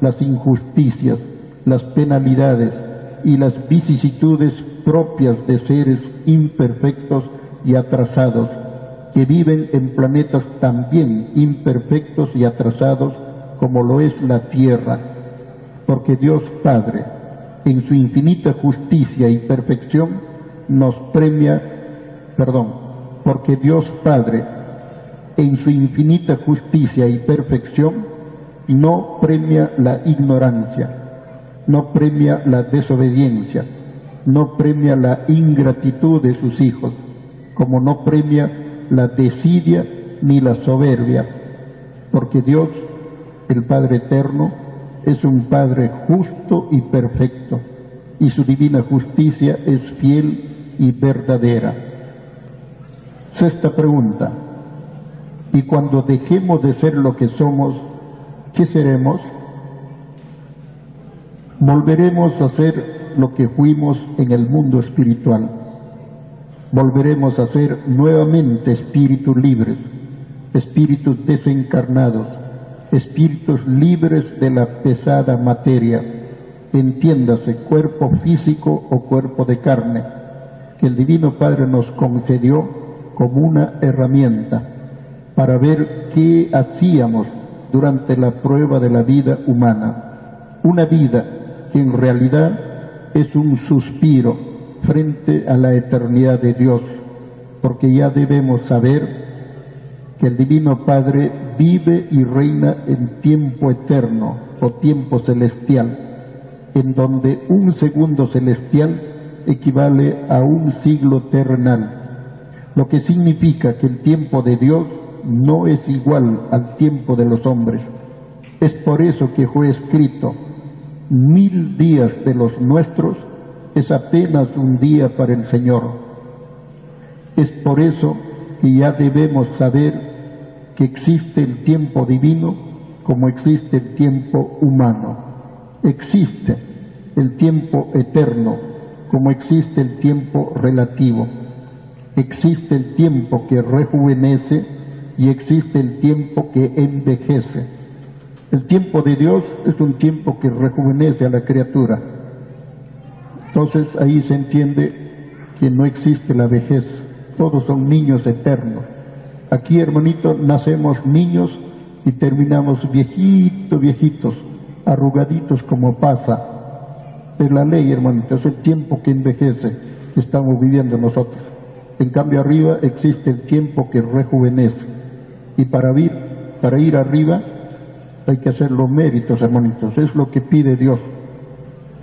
las injusticias, las penalidades y las vicisitudes propias de seres imperfectos y atrasados que viven en planetas también imperfectos y atrasados como lo es la Tierra, porque Dios Padre, en su infinita justicia y perfección, nos premia, perdón, porque Dios Padre, en su infinita justicia y perfección, no premia la ignorancia, no premia la desobediencia, no premia la ingratitud de sus hijos, como no premia la desidia ni la soberbia, porque Dios, el Padre Eterno, es un Padre justo y perfecto, y su divina justicia es fiel y verdadera. Sexta pregunta. Y cuando dejemos de ser lo que somos, ¿qué seremos? Volveremos a ser lo que fuimos en el mundo espiritual. Volveremos a ser nuevamente espíritus libres, espíritus desencarnados, espíritus libres de la pesada materia, entiéndase cuerpo físico o cuerpo de carne, que el Divino Padre nos concedió como una herramienta para ver qué hacíamos durante la prueba de la vida humana. Una vida que en realidad es un suspiro frente a la eternidad de Dios, porque ya debemos saber que el Divino Padre vive y reina en tiempo eterno o tiempo celestial, en donde un segundo celestial equivale a un siglo terrenal, lo que significa que el tiempo de Dios no es igual al tiempo de los hombres. Es por eso que fue escrito, mil días de los nuestros es apenas un día para el Señor. Es por eso que ya debemos saber que existe el tiempo divino como existe el tiempo humano. Existe el tiempo eterno como existe el tiempo relativo. Existe el tiempo que rejuvenece y existe el tiempo que envejece. El tiempo de Dios es un tiempo que rejuvenece a la criatura. Entonces ahí se entiende que no existe la vejez, todos son niños eternos. Aquí, hermanito, nacemos niños y terminamos viejitos, viejitos, arrugaditos como pasa. Es la ley, hermanito, es el tiempo que envejece que estamos viviendo nosotros. En cambio, arriba existe el tiempo que rejuvenece. Y para ir, para ir arriba hay que hacer los méritos, hermanitos. Es lo que pide Dios.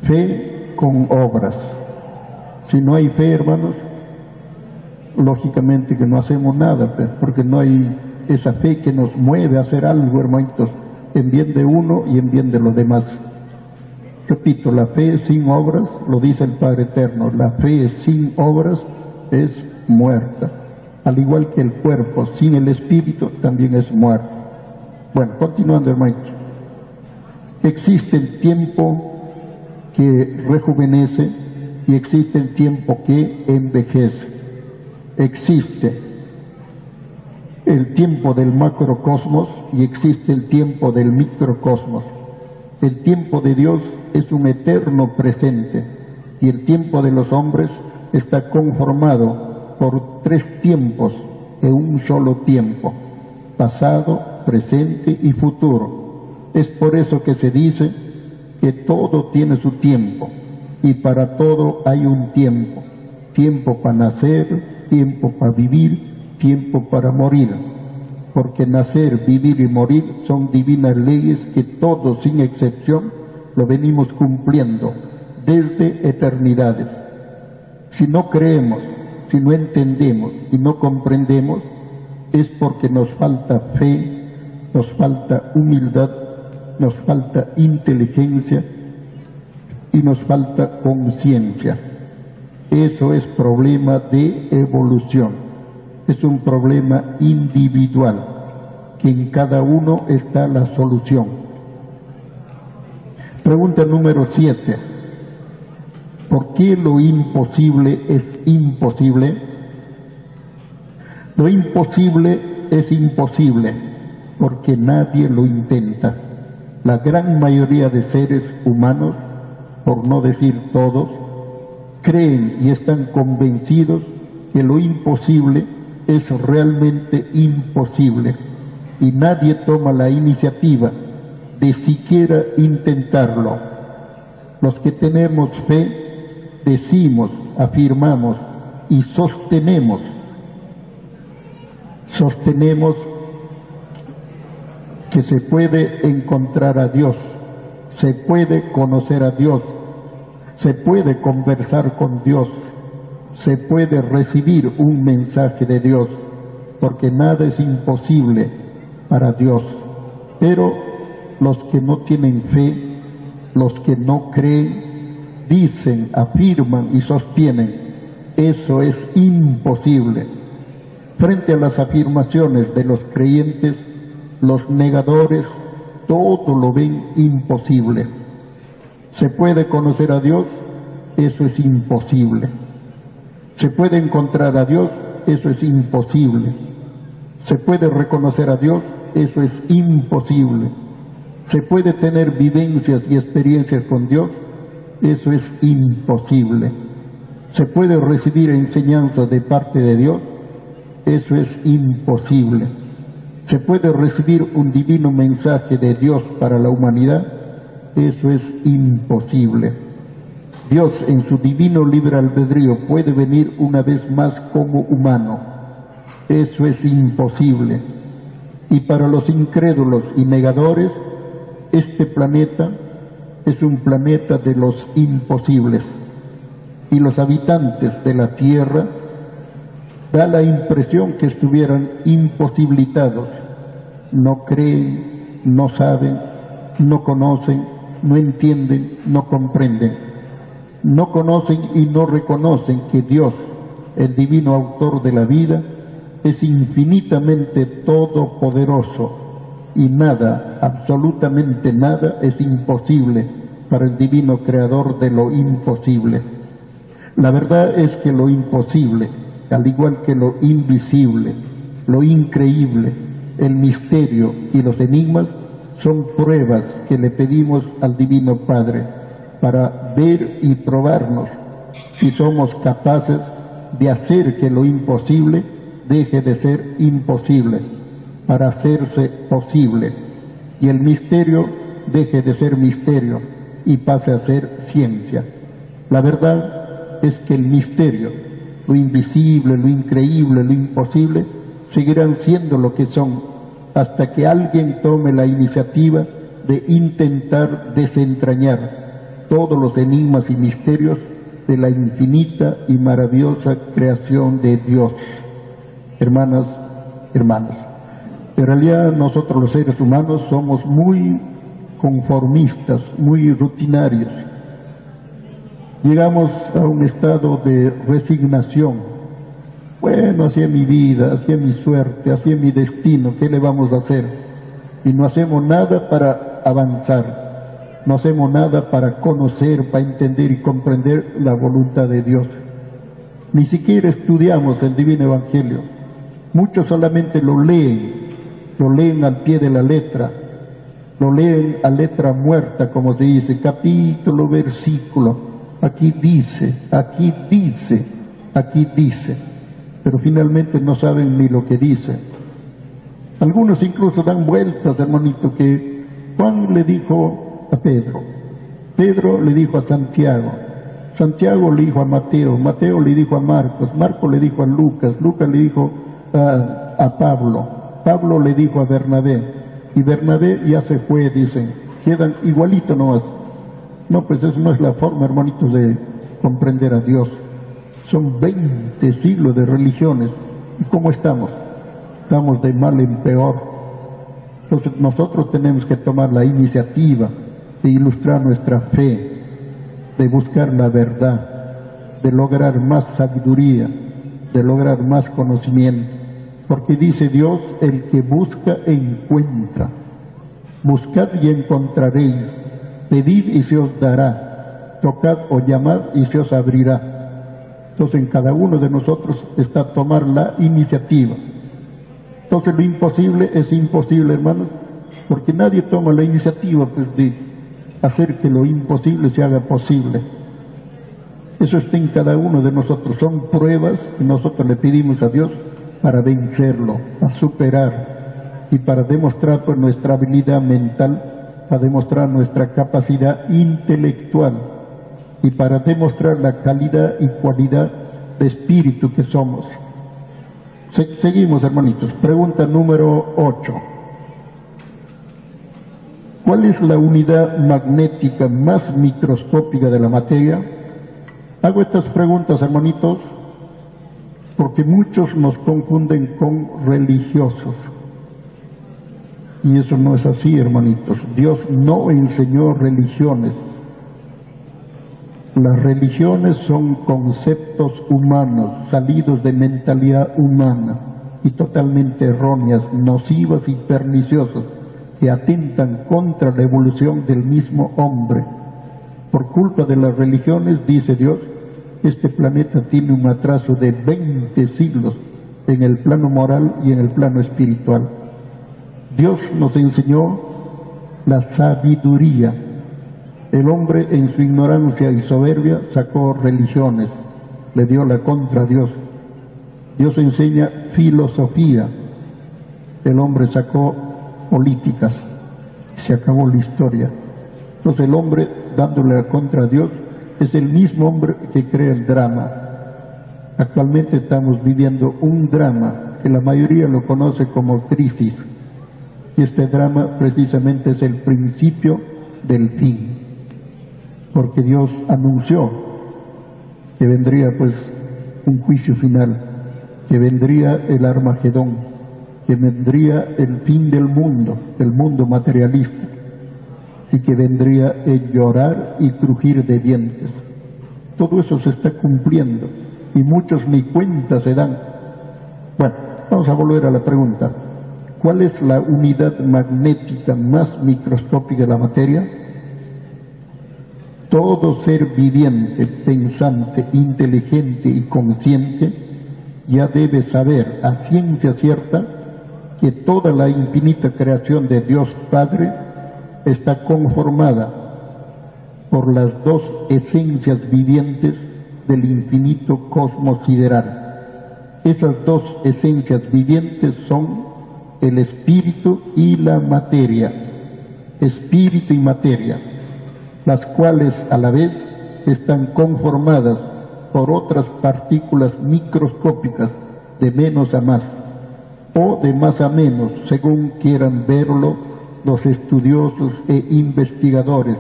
Fe con obras. Si no hay fe, hermanos, lógicamente que no hacemos nada, pues, porque no hay esa fe que nos mueve a hacer algo, hermanitos, en bien de uno y en bien de los demás. Repito, la fe sin obras, lo dice el Padre Eterno, la fe sin obras es muerta al igual que el cuerpo sin el espíritu también es muerto. Bueno, continuando hermano. Existe el tiempo que rejuvenece y existe el tiempo que envejece. Existe el tiempo del macrocosmos y existe el tiempo del microcosmos. El tiempo de Dios es un eterno presente y el tiempo de los hombres está conformado por tres tiempos en un solo tiempo, pasado, presente y futuro. Es por eso que se dice que todo tiene su tiempo y para todo hay un tiempo. Tiempo para nacer, tiempo para vivir, tiempo para morir. Porque nacer, vivir y morir son divinas leyes que todos, sin excepción, lo venimos cumpliendo desde eternidades. Si no creemos si no entendemos y no comprendemos, es porque nos falta fe, nos falta humildad, nos falta inteligencia y nos falta conciencia. Eso es problema de evolución, es un problema individual, que en cada uno está la solución. Pregunta número siete. ¿Por qué lo imposible es imposible? Lo imposible es imposible porque nadie lo intenta. La gran mayoría de seres humanos, por no decir todos, creen y están convencidos que lo imposible es realmente imposible y nadie toma la iniciativa de siquiera intentarlo. Los que tenemos fe decimos, afirmamos y sostenemos, sostenemos que se puede encontrar a Dios, se puede conocer a Dios, se puede conversar con Dios, se puede recibir un mensaje de Dios, porque nada es imposible para Dios. Pero los que no tienen fe, los que no creen, dicen, afirman y sostienen, eso es imposible. Frente a las afirmaciones de los creyentes, los negadores todo lo ven imposible. ¿Se puede conocer a Dios? Eso es imposible. ¿Se puede encontrar a Dios? Eso es imposible. ¿Se puede reconocer a Dios? Eso es imposible. ¿Se puede tener vivencias y experiencias con Dios? Eso es imposible. ¿Se puede recibir enseñanza de parte de Dios? Eso es imposible. ¿Se puede recibir un divino mensaje de Dios para la humanidad? Eso es imposible. Dios en su divino libre albedrío puede venir una vez más como humano. Eso es imposible. Y para los incrédulos y negadores, este planeta es un planeta de los imposibles. Y los habitantes de la Tierra da la impresión que estuvieran imposibilitados. No creen, no saben, no conocen, no entienden, no comprenden. No conocen y no reconocen que Dios, el divino autor de la vida, es infinitamente todopoderoso y nada, absolutamente nada, es imposible para el divino creador de lo imposible. La verdad es que lo imposible, al igual que lo invisible, lo increíble, el misterio y los enigmas, son pruebas que le pedimos al Divino Padre para ver y probarnos si somos capaces de hacer que lo imposible deje de ser imposible para hacerse posible y el misterio deje de ser misterio y pase a ser ciencia. La verdad es que el misterio, lo invisible, lo increíble, lo imposible, seguirán siendo lo que son hasta que alguien tome la iniciativa de intentar desentrañar todos los enigmas y misterios de la infinita y maravillosa creación de Dios. Hermanas, hermanos. En realidad nosotros los seres humanos somos muy conformistas, muy rutinarios. Llegamos a un estado de resignación. Bueno, así es mi vida, así es mi suerte, así es mi destino, ¿qué le vamos a hacer? Y no hacemos nada para avanzar, no hacemos nada para conocer, para entender y comprender la voluntad de Dios. Ni siquiera estudiamos el Divino Evangelio. Muchos solamente lo leen, lo leen al pie de la letra, lo leen a letra muerta, como se dice, capítulo, versículo. Aquí dice, aquí dice, aquí dice, pero finalmente no saben ni lo que dice. Algunos incluso dan vueltas, hermanito, que Juan le dijo a Pedro, Pedro le dijo a Santiago, Santiago le dijo a Mateo, Mateo le dijo a Marcos, Marcos le dijo a Lucas, Lucas le dijo a, Pablo, Pablo le dijo a Bernabé, y Bernabé ya se fue, dicen, quedan igualito nomás. No, pues eso no es la forma, hermanitos, de comprender a Dios. Son 20 siglos de religiones. ¿Y cómo estamos? Estamos de mal en peor. Entonces nosotros tenemos que tomar la iniciativa de ilustrar nuestra fe, de buscar la verdad, de lograr más sabiduría, de lograr más conocimiento porque dice Dios, el que busca encuentra. Buscad y encontraréis. Pedid y se os dará. Tocad o llamad y se os abrirá. Entonces en cada uno de nosotros está tomar la iniciativa. Entonces lo imposible es imposible, hermanos, porque nadie toma la iniciativa pues, de hacer que lo imposible se haga posible. Eso está en cada uno de nosotros. Son pruebas que nosotros le pedimos a Dios para vencerlo, a superar y para demostrar pues, nuestra habilidad mental, para demostrar nuestra capacidad intelectual y para demostrar la calidad y cualidad de espíritu que somos. seguimos, hermanitos. Pregunta número 8. ¿Cuál es la unidad magnética más microscópica de la materia? Hago estas preguntas, hermanitos, porque muchos nos confunden con religiosos. Y eso no es así, hermanitos. Dios no enseñó religiones. Las religiones son conceptos humanos, salidos de mentalidad humana y totalmente erróneas, nocivas y perniciosas que atentan contra la evolución del mismo hombre. Por culpa de las religiones, dice Dios, este planeta tiene un atraso de 20 siglos en el plano moral y en el plano espiritual. Dios nos enseñó la sabiduría. El hombre en su ignorancia y soberbia sacó religiones, le dio la contra a Dios. Dios enseña filosofía. El hombre sacó políticas. Se acabó la historia. Entonces el hombre dándole la contra a Dios es el mismo hombre que crea el drama. Actualmente estamos viviendo un drama que la mayoría lo conoce como crisis. Y este drama precisamente es el principio del fin. Porque Dios anunció que vendría pues un juicio final, que vendría el Armagedón, que vendría el fin del mundo, del mundo materialista y que vendría el llorar y crujir de dientes. Todo eso se está cumpliendo y muchos ni cuenta se dan. Bueno, vamos a volver a la pregunta. ¿Cuál es la unidad magnética más microscópica de la materia? Todo ser viviente, pensante, inteligente y consciente ya debe saber a ciencia cierta que toda la infinita creación de Dios Padre está conformada por las dos esencias vivientes del infinito cosmos sideral. Esas dos esencias vivientes son el espíritu y la materia, espíritu y materia, las cuales a la vez están conformadas por otras partículas microscópicas de menos a más o de más a menos, según quieran verlo los estudiosos e investigadores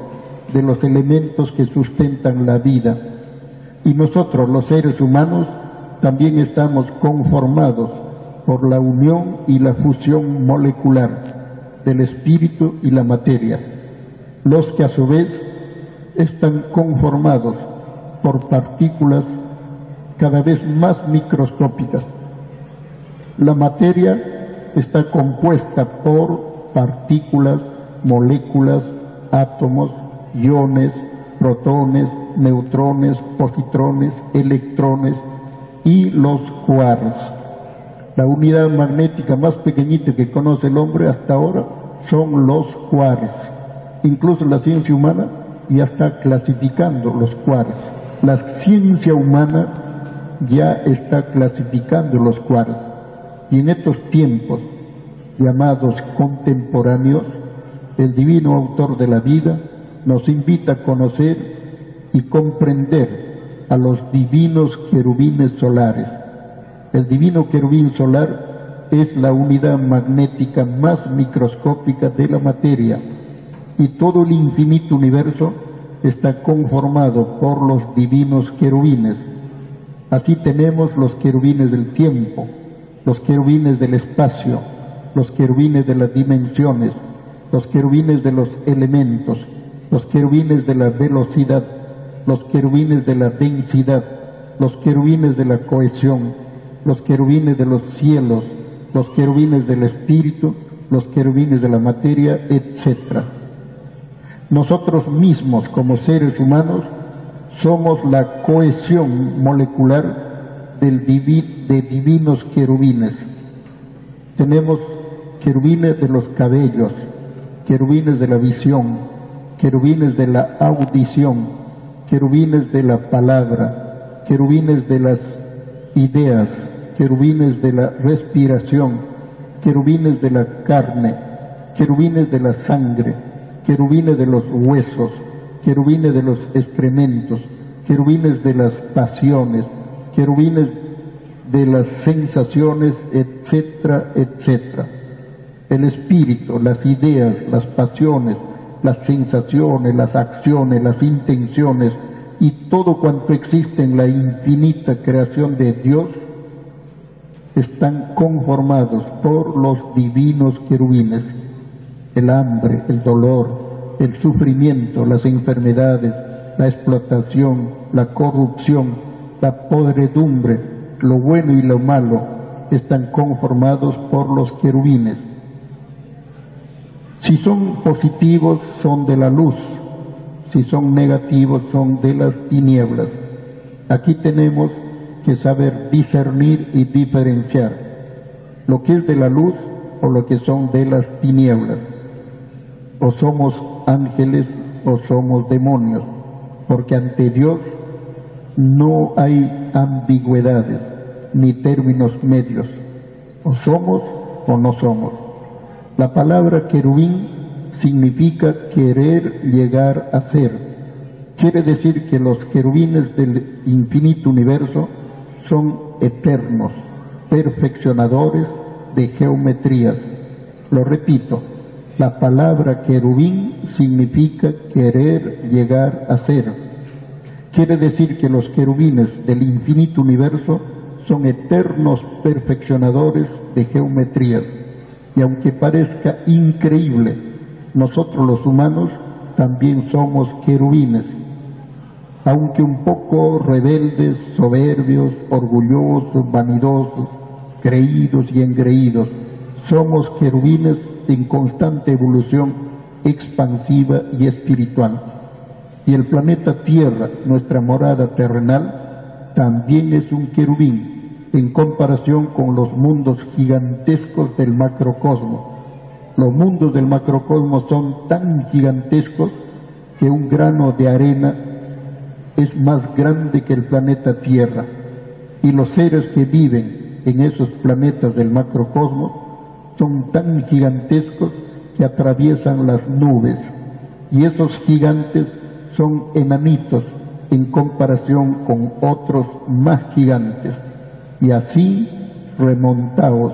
de los elementos que sustentan la vida. Y nosotros, los seres humanos, también estamos conformados por la unión y la fusión molecular del espíritu y la materia, los que a su vez están conformados por partículas cada vez más microscópicas. La materia está compuesta por partículas, moléculas, átomos, iones, protones, neutrones, positrones, electrones y los quarks. La unidad magnética más pequeñita que conoce el hombre hasta ahora son los quarks. Incluso la ciencia humana ya está clasificando los quarks. La ciencia humana ya está clasificando los quarks. Y en estos tiempos llamados contemporáneos, el divino autor de la vida nos invita a conocer y comprender a los divinos querubines solares. El divino querubín solar es la unidad magnética más microscópica de la materia y todo el infinito universo está conformado por los divinos querubines. Así tenemos los querubines del tiempo, los querubines del espacio, los querubines de las dimensiones, los querubines de los elementos, los querubines de la velocidad, los querubines de la densidad, los querubines de la cohesión, los querubines de los cielos, los querubines del espíritu, los querubines de la materia, etc. Nosotros mismos como seres humanos somos la cohesión molecular de divinos querubines. Tenemos querubines de los cabellos, querubines de la visión, querubines de la audición, querubines de la palabra, querubines de las ideas, querubines de la respiración, querubines de la carne, querubines de la sangre, querubines de los huesos, querubines de los excrementos, querubines de las pasiones, querubines de las sensaciones, etcétera, etcétera el espíritu, las ideas, las pasiones, las sensaciones, las acciones, las intenciones y todo cuanto existe en la infinita creación de Dios están conformados por los divinos querubines. El hambre, el dolor, el sufrimiento, las enfermedades, la explotación, la corrupción, la podredumbre, lo bueno y lo malo están conformados por los querubines Si son positivos, son de la luz. Si son negativos, son de las tinieblas. Aquí tenemos que saber discernir y diferenciar lo que es de la luz o lo que son de las tinieblas. O somos ángeles o somos demonios, porque ante Dios no hay ambigüedades ni términos medios. O somos o no somos. La palabra querubín significa querer llegar a ser. Quiere decir que los querubines del infinito universo son eternos, perfeccionadores de geometrías. Lo repito, la palabra querubín significa querer llegar a ser. Quiere decir que los querubines del infinito universo son eternos perfeccionadores de geometrías. Y aunque parezca increíble, nosotros los humanos también somos querubines. Aunque un poco rebeldes, soberbios, orgullosos, vanidosos, creídos y engreídos, somos querubines en constante evolución expansiva y espiritual. Y el planeta Tierra, nuestra morada terrenal, también es un querubín en comparación con los mundos gigantescos del macrocosmo. Los mundos del macrocosmo son tan gigantescos que un grano de arena es más grande que el planeta Tierra. Y los seres que viven en esos planetas del macrocosmo son tan gigantescos que atraviesan las nubes. Y esos gigantes son enanitos en comparación con otros más gigantes y así remontaos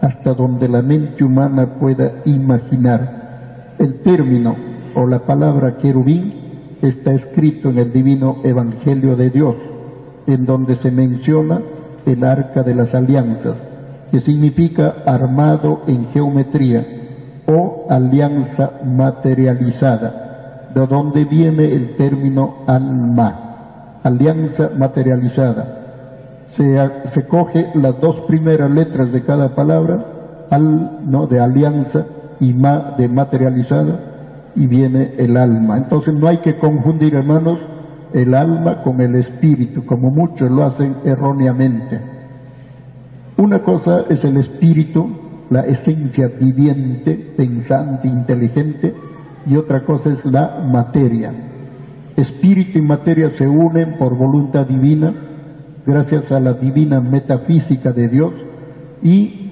hasta donde la mente humana pueda imaginar. El término o la palabra querubín está escrito en el divino Evangelio de Dios, en donde se menciona el arca de las alianzas, que significa armado en geometría o alianza materializada, de donde viene el término alma, alianza materializada se, coge las dos primeras letras de cada palabra, al, ¿no? de alianza y ma de materializada, y viene el alma. Entonces no hay que confundir, hermanos, el alma con el espíritu, como muchos lo hacen erróneamente. Una cosa es el espíritu, la esencia viviente, pensante, inteligente, y otra cosa es la materia. Espíritu y materia se unen por voluntad divina gracias a la divina metafísica de Dios y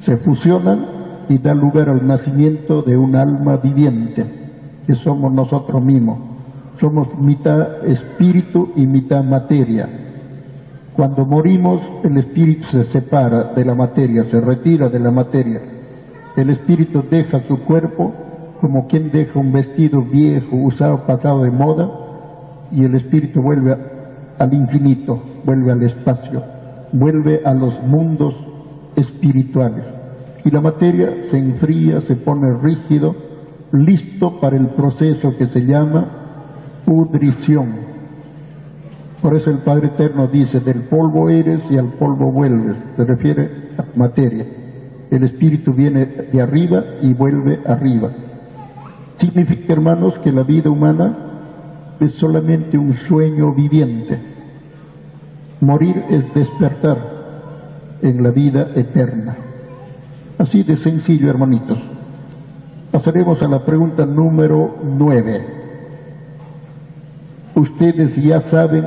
se fusionan y dan lugar al nacimiento de un alma viviente, que somos nosotros mismos. Somos mitad espíritu y mitad materia. Cuando morimos, el espíritu se separa de la materia, se retira de la materia. El espíritu deja su cuerpo como quien deja un vestido viejo, usado, pasado de moda, y el espíritu vuelve al infinito, vuelve al espacio, vuelve a los mundos espirituales. Y la materia se enfría, se pone rígido, listo para el proceso que se llama pudrición. Por eso el Padre Eterno dice, del polvo eres y al polvo vuelves. Se refiere a materia. El espíritu viene de arriba y vuelve arriba. Significa, hermanos, que la vida humana es solamente un sueño viviente Morir es despertar en la vida eterna. Así de sencillo, hermanitos. Pasaremos a la pregunta número nueve. Ustedes ya saben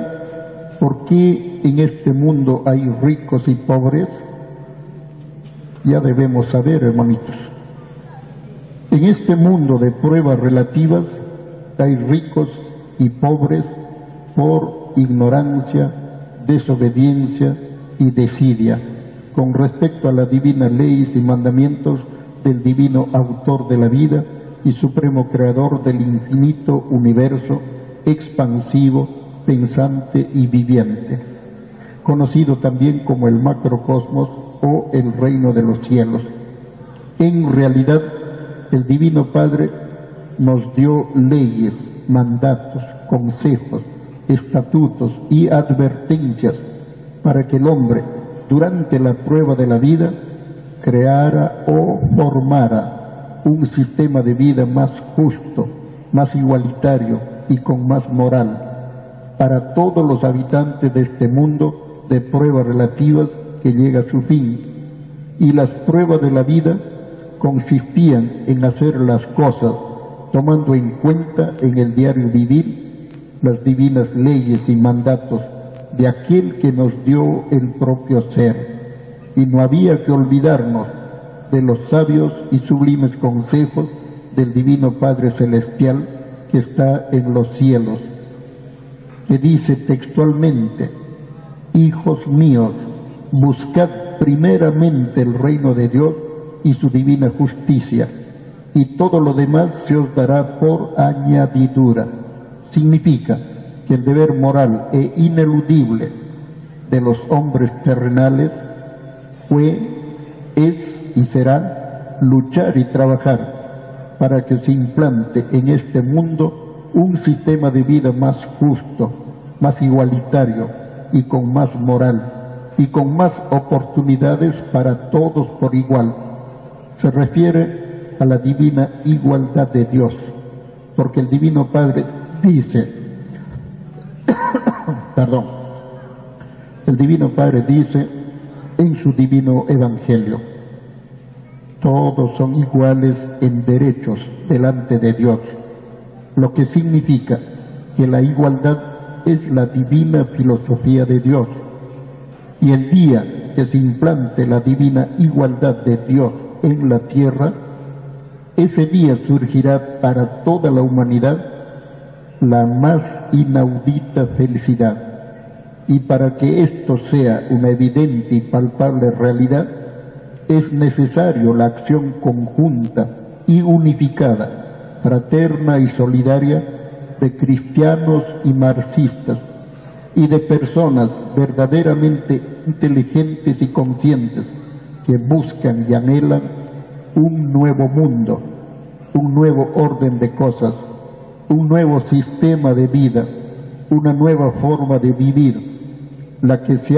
por qué en este mundo hay ricos y pobres. Ya debemos saber, hermanitos. En este mundo de pruebas relativas hay ricos y pobres por ignorancia, desobediencia y desidia con respecto a las divinas leyes y mandamientos del divino autor de la vida y supremo creador del infinito universo expansivo, pensante y viviente, conocido también como el macrocosmos o el reino de los cielos. En realidad, el Divino Padre nos dio leyes, mandatos, consejos, estatutos y advertencias para que el hombre, durante la prueba de la vida, creara o formara un sistema de vida más justo, más igualitario y con más moral para todos los habitantes de este mundo de pruebas relativas que llega a su fin. Y las pruebas de la vida consistían en hacer las cosas tomando en cuenta en el diario vivir las divinas leyes y mandatos de aquel que nos dio el propio ser. Y no había que olvidarnos de los sabios y sublimes consejos del Divino Padre Celestial que está en los cielos, que dice textualmente, Hijos míos, buscad primeramente el reino de Dios y su divina justicia, y todo lo demás se os dará por añadidura. Significa que el deber moral e ineludible de los hombres terrenales fue, es y será luchar y trabajar para que se implante en este mundo un sistema de vida más justo, más igualitario y con más moral y con más oportunidades para todos por igual. Se refiere a la divina igualdad de Dios, porque el Divino Padre dice, perdón, el Divino Padre dice en su divino Evangelio, todos son iguales en derechos delante de Dios, lo que significa que la igualdad es la divina filosofía de Dios y el día que se implante la divina igualdad de Dios en la tierra, ese día surgirá para toda la humanidad la más inaudita felicidad. Y para que esto sea una evidente y palpable realidad, es necesario la acción conjunta y unificada, fraterna y solidaria de cristianos y marxistas y de personas verdaderamente inteligentes y conscientes que buscan y anhelan un nuevo mundo, un nuevo orden de cosas, un nuevo sistema de vida, una nueva forma de vivir, la que se,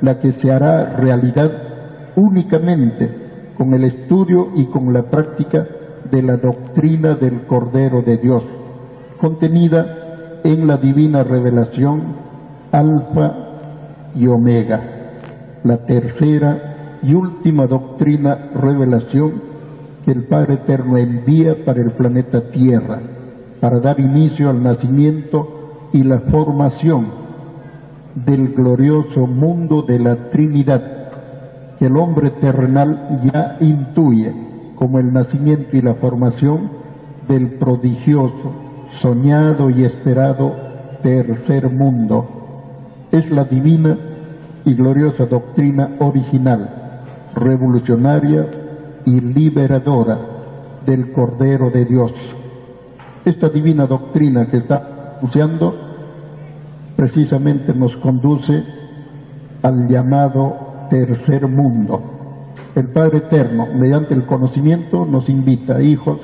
la que se hará realidad únicamente con el estudio y con la práctica de la doctrina del Cordero de Dios, contenida en la divina revelación Alfa y Omega, la tercera y última doctrina revelación que el Padre Eterno envía para el planeta Tierra, para dar inicio al nacimiento y la formación del glorioso mundo de la Trinidad, que el hombre terrenal ya intuye como el nacimiento y la formación del prodigioso, soñado y esperado tercer mundo es la divina y gloriosa doctrina original, revolucionaria y liberadora del Cordero de Dios. Esta divina doctrina que está usando precisamente nos conduce al llamado tercer mundo. El Padre Eterno, mediante el conocimiento, nos invita, hijos,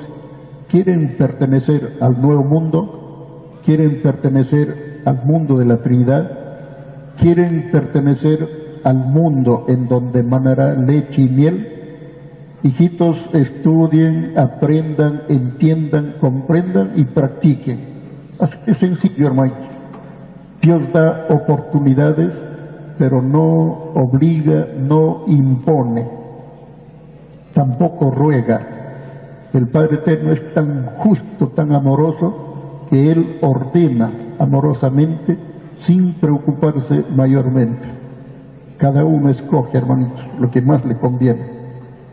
¿quieren pertenecer al nuevo mundo? ¿Quieren pertenecer al mundo de la Trinidad? quieren pertenecer al mundo en donde manará leche y miel, hijitos estudien, aprendan, entiendan, comprendan y practiquen. Así que sencillo, hermano. Dios da oportunidades, pero no obliga, no impone, tampoco ruega. El Padre Eterno es tan justo, tan amoroso, que Él ordena amorosamente sin preocuparse mayormente. Cada uno escoge, hermanitos, lo que más le conviene.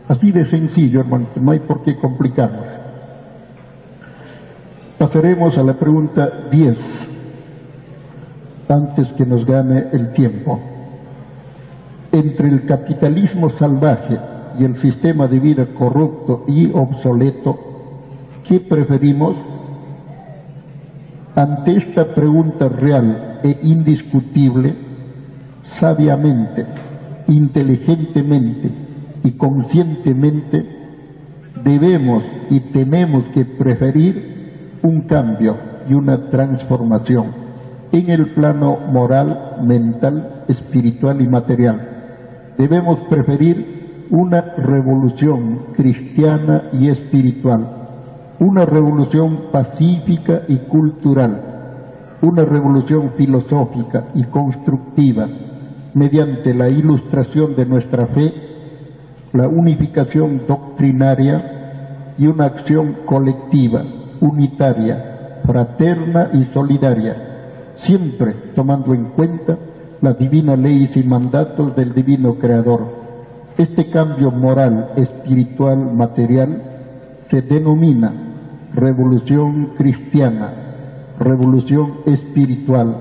Así de sencillo, hermanitos, no hay por qué complicarnos. Pasaremos a la pregunta 10, antes que nos gane el tiempo. Entre el capitalismo salvaje y el sistema de vida corrupto y obsoleto, ¿qué preferimos? Ante esta pregunta real e indiscutible, sabiamente, inteligentemente y conscientemente, debemos y tenemos que preferir un cambio y una transformación en el plano moral, mental, espiritual y material. Debemos preferir una revolución cristiana y espiritual, una revolución pacífica y cultural, una revolución filosófica y constructiva, mediante la ilustración de nuestra fe, la unificación doctrinaria y una acción colectiva, unitaria, fraterna y solidaria, siempre tomando en cuenta las divinas leyes y mandatos del divino Creador. Este cambio moral, espiritual, material, se denomina revolución cristiana, revolución espiritual,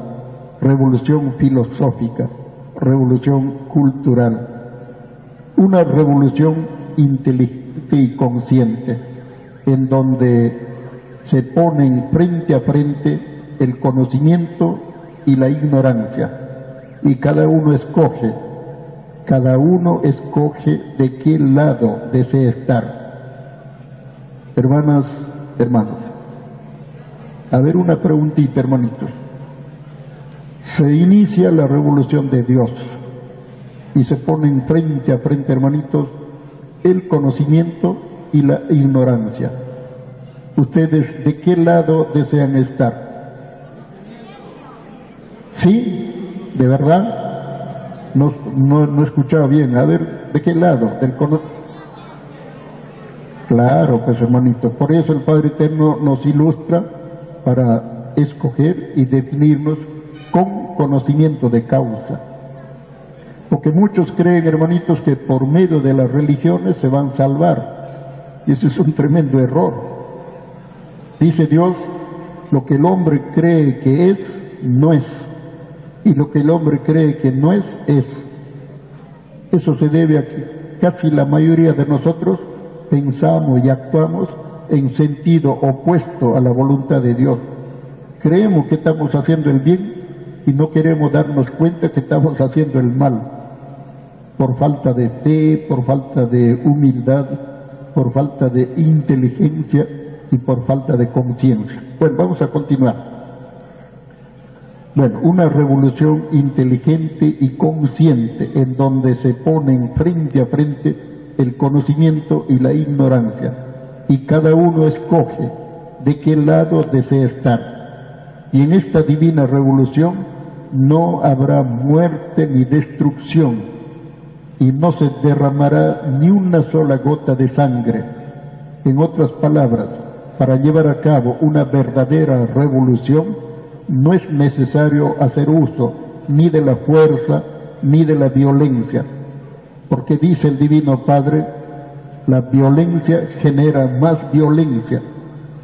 revolución filosófica, revolución cultural, una revolución inteligente y consciente, en donde se ponen frente a frente el conocimiento y la ignorancia, y cada uno escoge, cada uno escoge de qué lado desea estar. Hermanas, hermanos, a ver una preguntita, hermanitos. Se inicia la revolución de Dios y se ponen frente a frente, hermanitos, el conocimiento y la ignorancia. ¿Ustedes de qué lado desean estar? ¿Sí? ¿De verdad? No, no, he escuchado bien. A ver, ¿de qué lado? Del Claro, pues hermanito. Por eso el Padre Eterno nos ilustra para escoger y definirnos con conocimiento de causa. Porque muchos creen, hermanitos, que por medio de las religiones se van a salvar. Y ese es un tremendo error. Dice Dios, lo que el hombre cree que es, no es y lo que el hombre cree que no es, es. Eso se debe a que casi la mayoría de nosotros pensamos y actuamos en sentido opuesto a la voluntad de Dios. Creemos que estamos haciendo el bien y no queremos darnos cuenta que estamos haciendo el mal, por falta de fe, por falta de humildad, por falta de inteligencia y por falta de conciencia. Bueno, vamos a continuar. Bueno, una revolución inteligente y consciente en donde se ponen frente a frente el conocimiento y la ignorancia y cada uno escoge de qué lado desea estar. Y en esta divina revolución no habrá muerte ni destrucción y no se derramará ni una sola gota de sangre. En otras palabras, para llevar a cabo una verdadera revolución, no es necesario hacer uso ni de la fuerza ni de la violencia, porque dice el Divino Padre, la violencia genera más violencia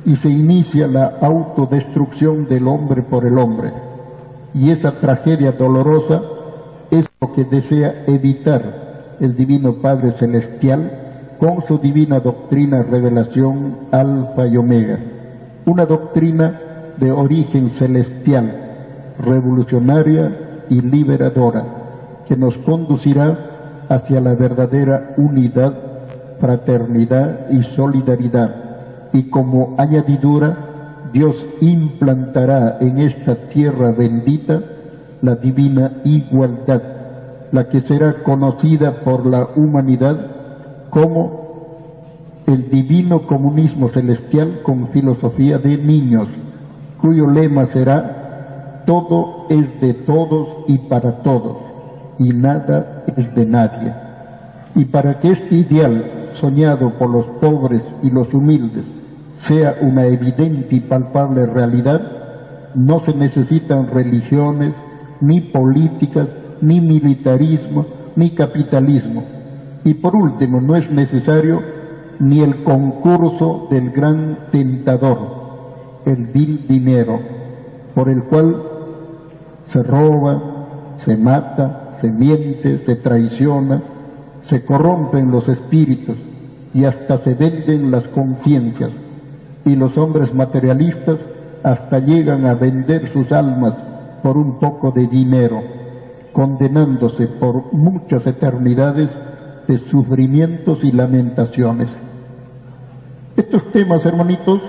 y se inicia la autodestrucción del hombre por el hombre. Y esa tragedia dolorosa es lo que desea evitar el Divino Padre Celestial con su divina doctrina revelación alfa y omega. Una doctrina de origen celestial, revolucionaria y liberadora, que nos conducirá hacia la verdadera unidad, fraternidad y solidaridad. Y como añadidura, Dios implantará en esta tierra bendita la divina igualdad, la que será conocida por la humanidad como el divino comunismo celestial con filosofía de niños cuyo lema será, todo es de todos y para todos, y nada es de nadie. Y para que este ideal, soñado por los pobres y los humildes, sea una evidente y palpable realidad, no se necesitan religiones, ni políticas, ni militarismo, ni capitalismo. Y por último, no es necesario ni el concurso del gran tentador, el vil dinero, por el cual se roba, se mata, se miente, se traiciona, se corrompen los espíritus y hasta se venden las conciencias. Y los hombres materialistas hasta llegan a vender sus almas por un poco de dinero, condenándose por muchas eternidades de sufrimientos y lamentaciones. Estos temas, hermanitos,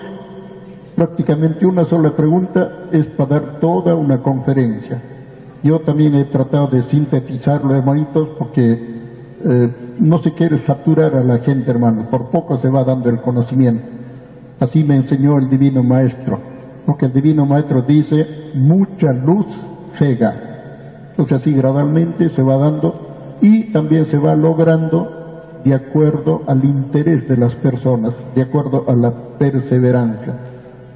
prácticamente una sola pregunta es para dar toda una conferencia. Yo también he tratado de sintetizarlo, hermanitos, porque eh, no se quiere saturar a la gente, hermano, por poco se va dando el conocimiento. Así me enseñó el Divino Maestro, porque el Divino Maestro dice, mucha luz cega. Entonces así gradualmente se va dando y también se va logrando de acuerdo al interés de las personas, de acuerdo a la perseverancia.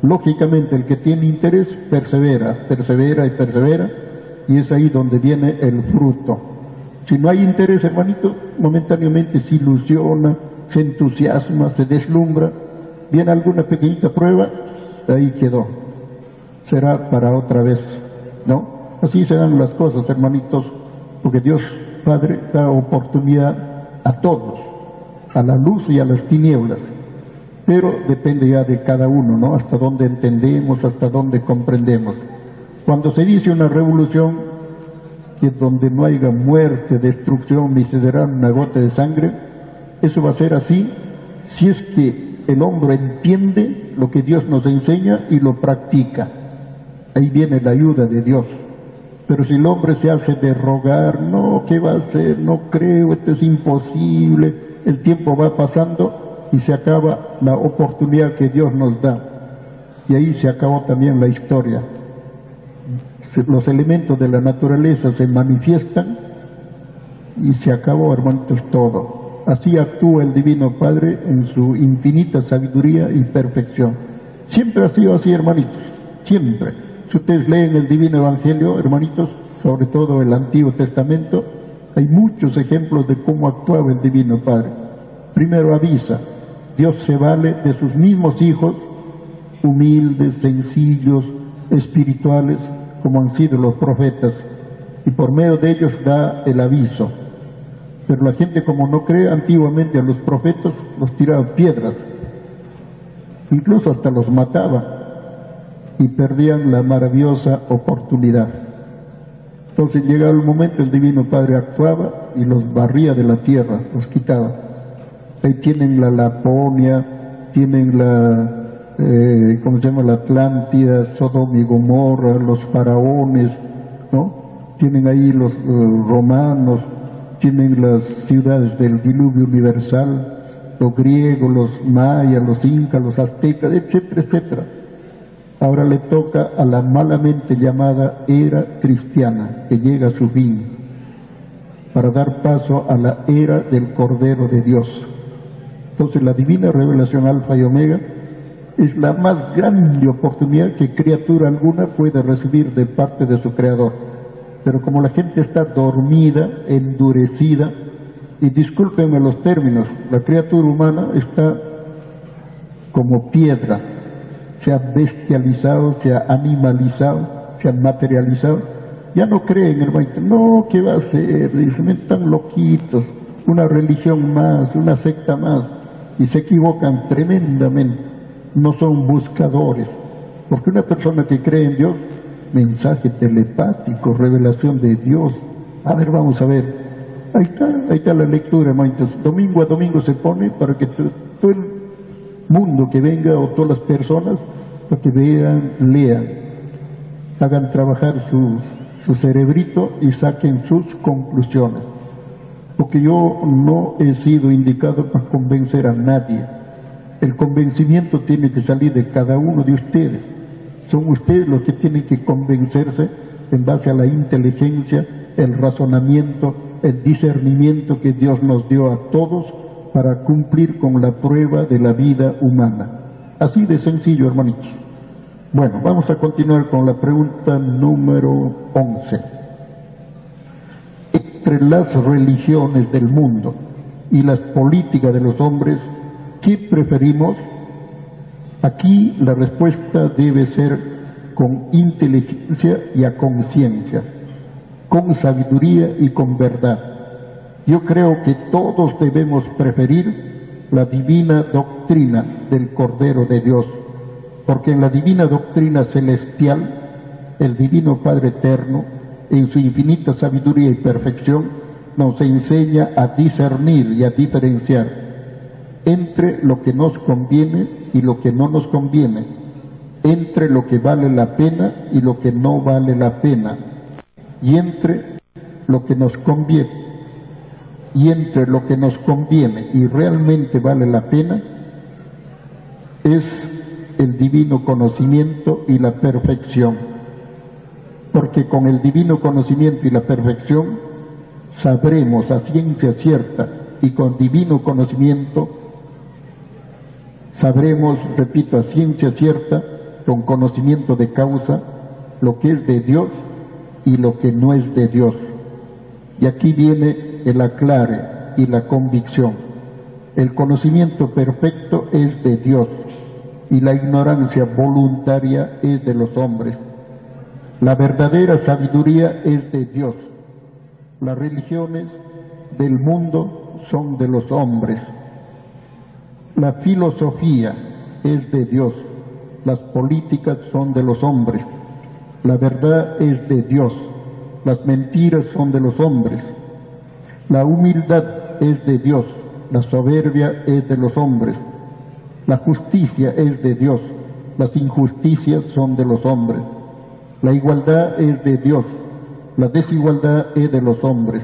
Lógicamente el que tiene interés persevera, persevera y persevera y es ahí donde viene el fruto. Si no hay interés, hermanito, momentáneamente se ilusiona, se entusiasma, se deslumbra, viene alguna pequeñita prueba, ahí quedó. Será para otra vez, ¿no? Así se dan las cosas, hermanitos, porque Dios Padre da oportunidad a todos, a la luz y a las tinieblas. Pero depende ya de cada uno, ¿no? Hasta dónde entendemos, hasta dónde comprendemos. Cuando se dice una revolución, que donde no haya muerte, destrucción, ni se dará una gota de sangre, eso va a ser así si es que el hombre entiende lo que Dios nos enseña y lo practica. Ahí viene la ayuda de Dios. Pero si el hombre se hace de rogar, no, ¿qué va a hacer? No creo, esto es imposible. El tiempo va pasando y se acaba la oportunidad que Dios nos da. Y ahí se acabó también la historia. Los elementos de la naturaleza se manifiestan y se acabó, hermanitos, todo. Así actúa el Divino Padre en su infinita sabiduría y perfección. Siempre ha sido así, hermanitos, siempre. Si ustedes leen el Divino Evangelio, hermanitos, sobre todo el Antiguo Testamento, hay muchos ejemplos de cómo actuaba el Divino Padre. Primero avisa, Dios se vale de sus mismos hijos, humildes, sencillos, espirituales, como han sido los profetas, y por medio de ellos da el aviso. Pero la gente como no cree, antiguamente a los profetas los tiraba piedras, incluso hasta los mataba y perdían la maravillosa oportunidad. Entonces llegaba el momento, el Divino Padre actuaba y los barría de la tierra, los quitaba. Ahí tienen la Laponia, tienen la, eh, ¿cómo se llama? La Atlántida, Sodoma y Gomorra, los faraones, ¿no? Tienen ahí los romanos, tienen las ciudades del diluvio universal, los griegos, los mayas, los incas, los aztecas, etcétera, etcétera. Ahora le toca a la malamente llamada era cristiana, que llega a su fin, para dar paso a la era del Cordero de Dios. Entonces la divina revelación alfa y omega es la más grande oportunidad que criatura alguna puede recibir de parte de su Creador. Pero como la gente está dormida, endurecida, y discúlpenme los términos, la criatura humana está como piedra, se ha bestializado, se ha animalizado, se ha materializado. Ya no creen, hermano. No, ¿qué va a ser? Dicen, están loquitos. Una religión más, una secta más. Y se equivocan tremendamente. No son buscadores. Porque una persona que cree en Dios, mensaje telepático, revelación de Dios. A ver, vamos a ver. Ahí está, ahí está la lectura, hermano. domingo a domingo se pone para que todo el mundo que venga o todas las personas para que vean, lean, hagan trabajar su, su cerebrito y saquen sus conclusiones. Porque yo no he sido indicado para convencer a nadie. El convencimiento tiene que salir de cada uno de ustedes. Son ustedes los que tienen que convencerse en base a la inteligencia, el razonamiento, el discernimiento que Dios nos dio a todos para cumplir con la prueba de la vida humana. Así de sencillo, hermanitos. Bueno, vamos a continuar con la pregunta número 11. Entre las religiones del mundo y las políticas de los hombres, ¿qué preferimos? Aquí la respuesta debe ser con inteligencia y a conciencia, con sabiduría y con verdad yo creo que todos debemos preferir la divina doctrina del Cordero de Dios, porque en la divina doctrina celestial, el Divino Padre Eterno, en su infinita sabiduría y perfección, nos enseña a discernir y a diferenciar entre lo que nos conviene y lo que no nos conviene, entre lo que vale la pena y lo que no vale la pena, y entre lo que nos conviene y entre lo que nos conviene y realmente vale la pena es el divino conocimiento y la perfección. Porque con el divino conocimiento y la perfección sabremos a ciencia cierta y con divino conocimiento sabremos, repito, a ciencia cierta, con conocimiento de causa, lo que es de Dios y lo que no es de Dios. Y aquí viene el aclare y la convicción. El conocimiento perfecto es de Dios y la ignorancia voluntaria es de los hombres. La verdadera sabiduría es de Dios. Las religiones del mundo son de los hombres. La filosofía es de Dios. Las políticas son de los hombres. La verdad es de Dios. Las mentiras son de los hombres. La humildad es de Dios. La soberbia es de los hombres. La justicia es de Dios. Las injusticias son de los hombres. La igualdad es de Dios. La desigualdad es de los hombres.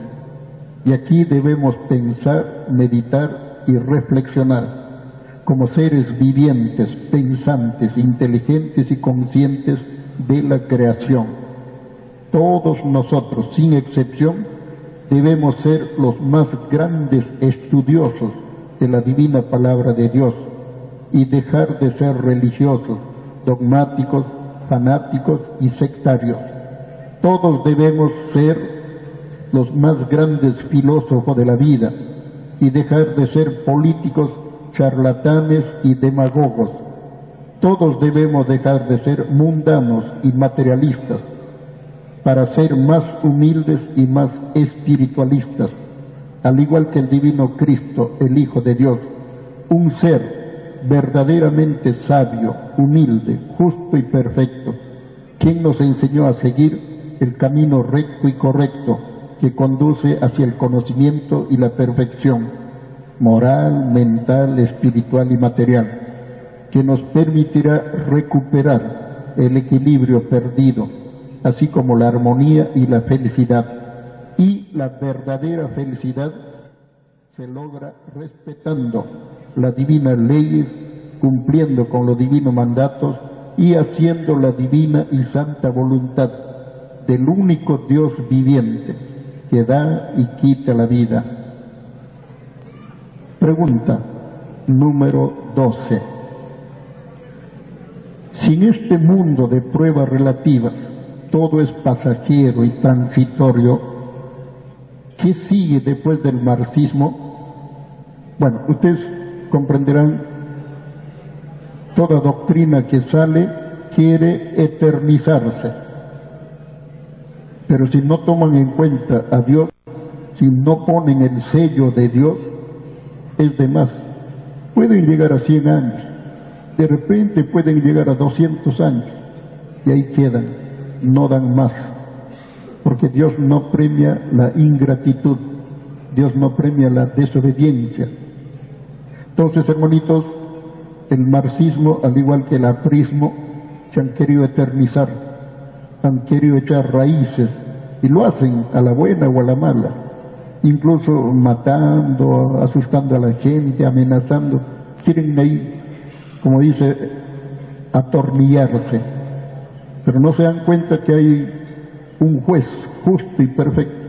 Y aquí debemos pensar, meditar y reflexionar como seres vivientes, pensantes, inteligentes y conscientes de la creación. Todos nosotros, sin excepción, debemos ser los más grandes estudiosos de la divina palabra de Dios y dejar de ser religiosos, dogmáticos, fanáticos y sectarios. Todos debemos ser los más grandes filósofos de la vida y dejar de ser políticos, charlatanes y demagogos todos debemos dejar de ser mundanos y materialistas para ser más humildes y más espiritualistas, al igual que el divino Cristo, el Hijo de Dios, un ser verdaderamente sabio, humilde, justo y perfecto, quien nos enseñó a seguir el camino recto y correcto que conduce hacia el conocimiento y la perfección moral, mental, espiritual y material que nos permitirá recuperar el equilibrio perdido, así como la armonía y la felicidad. Y la verdadera felicidad se logra respetando las divinas leyes, cumpliendo con los divinos mandatos y haciendo la divina y santa voluntad del único Dios viviente que da y quita la vida. Pregunta número 12. Si en este mundo de pruebas relativas todo es pasajero y transitorio, ¿qué sigue después del marxismo? Bueno, ustedes comprenderán, toda doctrina que sale quiere eternizarse, pero si no toman en cuenta a Dios, si no ponen el sello de Dios, es de más. Pueden llegar a 100 años, de repente pueden llegar a 200 años. Y ahí quedan, no dan más, porque Dios no premia la ingratitud, Dios no premia la desobediencia. Entonces, hermanitos, el marxismo, al igual que el aprismo, se han querido eternizar, han querido echar raíces y lo hacen a la buena o a la mala, incluso matando, asustando a la gente, amenazando, quieren ahí como dice, atornillarse. Pero no se dan cuenta que hay un juez justo y perfecto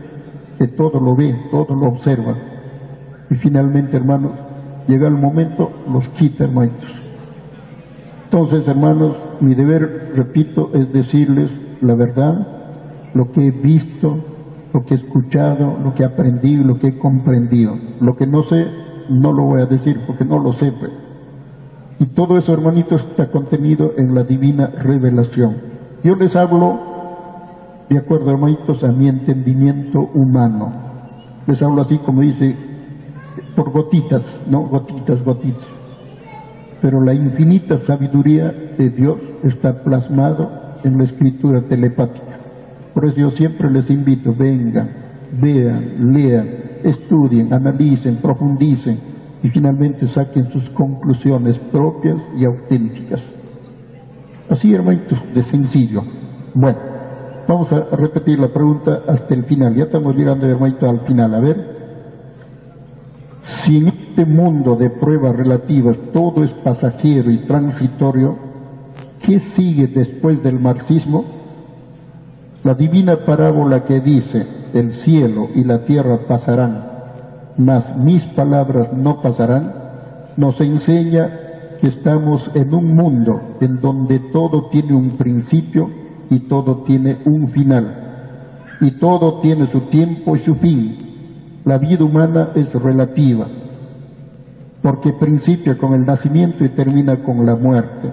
que todo lo ve, todo lo observa. Y finalmente, hermanos, llega el momento, los quita, hermanos. Entonces, hermanos, mi deber, repito, es decirles la verdad, lo que he visto, lo que he escuchado, lo que he aprendido, lo que he comprendido. Lo que no sé, no lo voy a decir porque no lo sé. Pues. Y todo eso, hermanitos, está contenido en la divina revelación. Yo les hablo, de acuerdo, hermanitos, a mi entendimiento humano. Les hablo así como dice, por gotitas, ¿no? Gotitas, gotitas. Pero la infinita sabiduría de Dios está plasmado en la escritura telepática. Por eso yo siempre les invito, vengan, vean, lean, estudien, analicen, profundicen y finalmente saquen sus conclusiones propias y auténticas. Así, hermanitos, de sencillo. Bueno, vamos a repetir la pregunta hasta el final. Ya estamos llegando, hermanito, al final. A ver, Si en este mundo de pruebas relativas todo es pasajero y transitorio, ¿qué sigue después del marxismo? La divina parábola que dice, el cielo y la tierra pasarán, mas mis palabras no pasarán, nos enseña que estamos en un mundo en donde todo tiene un principio y todo tiene un final, y todo tiene su tiempo y su fin. La vida humana es relativa, porque principia con el nacimiento y termina con la muerte.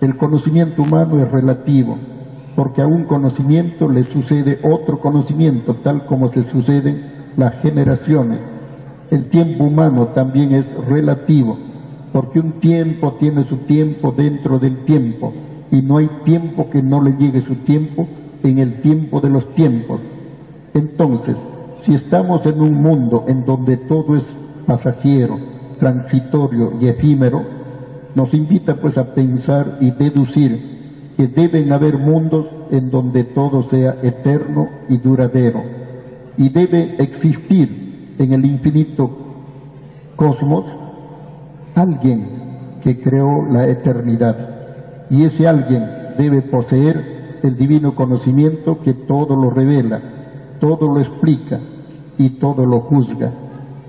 El conocimiento humano es relativo, porque a un conocimiento le sucede otro conocimiento, tal como se suceden las generaciones. El tiempo humano también es relativo, porque un tiempo tiene su tiempo dentro del tiempo, y no hay tiempo que no le llegue su tiempo en el tiempo de los tiempos. Entonces, si estamos en un mundo en donde todo es pasajero, transitorio y efímero, nos invita pues a pensar y deducir que deben haber mundos en donde todo sea eterno y duradero. Y debe existir en el infinito cosmos alguien que creó la eternidad. Y ese alguien debe poseer el divino conocimiento que todo lo revela, todo lo explica y todo lo juzga.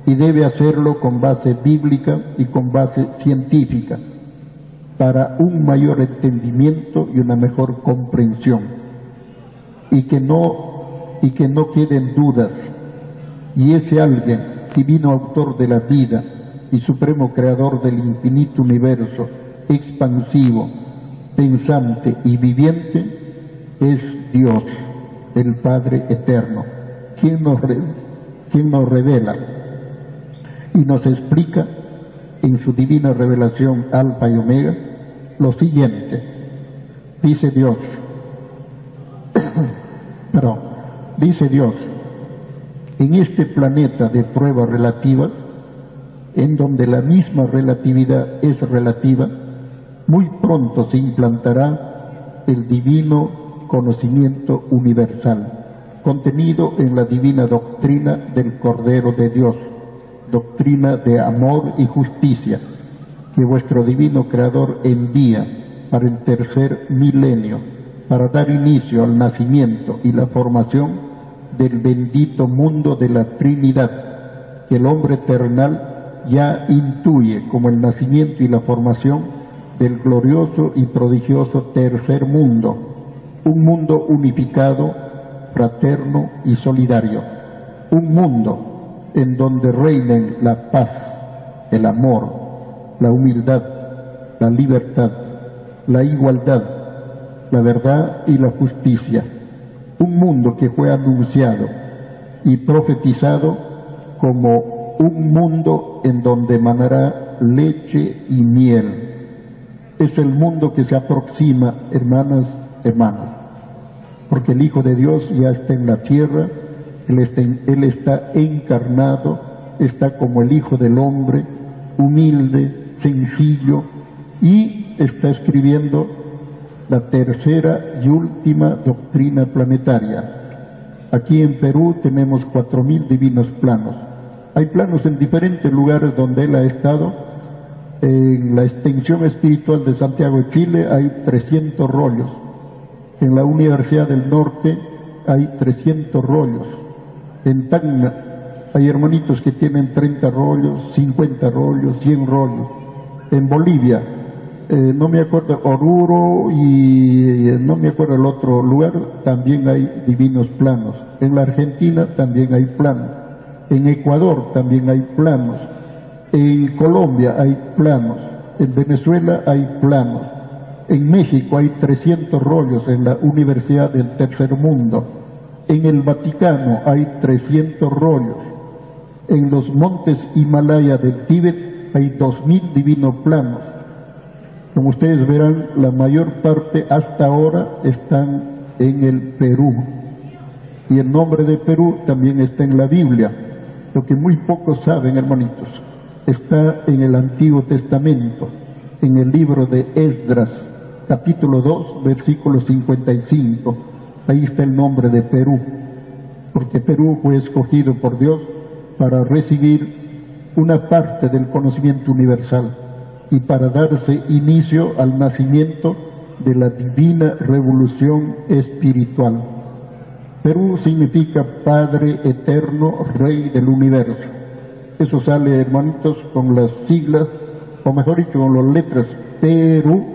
Y debe hacerlo con base bíblica y con base científica para un mayor entendimiento y una mejor comprensión y que no y que no queden dudas y ese alguien divino autor de la vida y supremo creador del infinito universo expansivo pensante y viviente es Dios el Padre eterno quien nos, quien nos revela y nos explica en su divina revelación Alfa y Omega lo siguiente. Dice Dios, pero dice Dios, en este planeta de prueba relativa, en donde la misma relatividad es relativa, muy pronto se implantará el divino conocimiento universal, contenido en la divina doctrina del Cordero de Dios doctrina de amor y justicia que vuestro divino Creador envía para el tercer milenio, para dar inicio al nacimiento y la formación del bendito mundo de la Trinidad, que el hombre eternal ya intuye como el nacimiento y la formación del glorioso y prodigioso tercer mundo, un mundo unificado, fraterno y solidario, un mundo en donde reinen la paz, el amor, la humildad, la libertad, la igualdad, la verdad y la justicia. Un mundo que fue anunciado y profetizado como un mundo en donde manará leche y miel. Es el mundo que se aproxima, hermanas, hermanos, porque el Hijo de Dios ya está en la tierra él está, encarnado, está como el Hijo del Hombre, humilde, sencillo, y está escribiendo la tercera y última doctrina planetaria. Aquí en Perú tenemos cuatro mil divinos planos. Hay planos en diferentes lugares donde él ha estado. En la extensión espiritual de Santiago de Chile hay 300 rollos. En la Universidad del Norte hay 300 rollos. En Tacna hay hermanitos que tienen 30 rollos, 50 rollos, 100 rollos. En Bolivia, eh, no me acuerdo, Oruro y eh, no me acuerdo el otro lugar, también hay divinos planos. En la Argentina también hay planos. En Ecuador también hay planos. En Colombia hay planos. En Venezuela hay planos. En México hay 300 rollos en la Universidad del Tercer Mundo. En el Vaticano hay 300 rollos. En los montes Himalaya del Tíbet hay 2.000 divinos planos. Como ustedes verán, la mayor parte hasta ahora están en el Perú. Y el nombre de Perú también está en la Biblia. Lo que muy pocos saben, hermanitos, está en el Antiguo Testamento, en el libro de Esdras, capítulo 2, versículo 55 Ahí está el nombre de Perú, porque Perú fue escogido por Dios para recibir una parte del conocimiento universal y para darse inicio al nacimiento de la divina revolución espiritual. Perú significa Padre Eterno, Rey del Universo. Eso sale, hermanitos, con las siglas, o mejor dicho, con las letras Perú,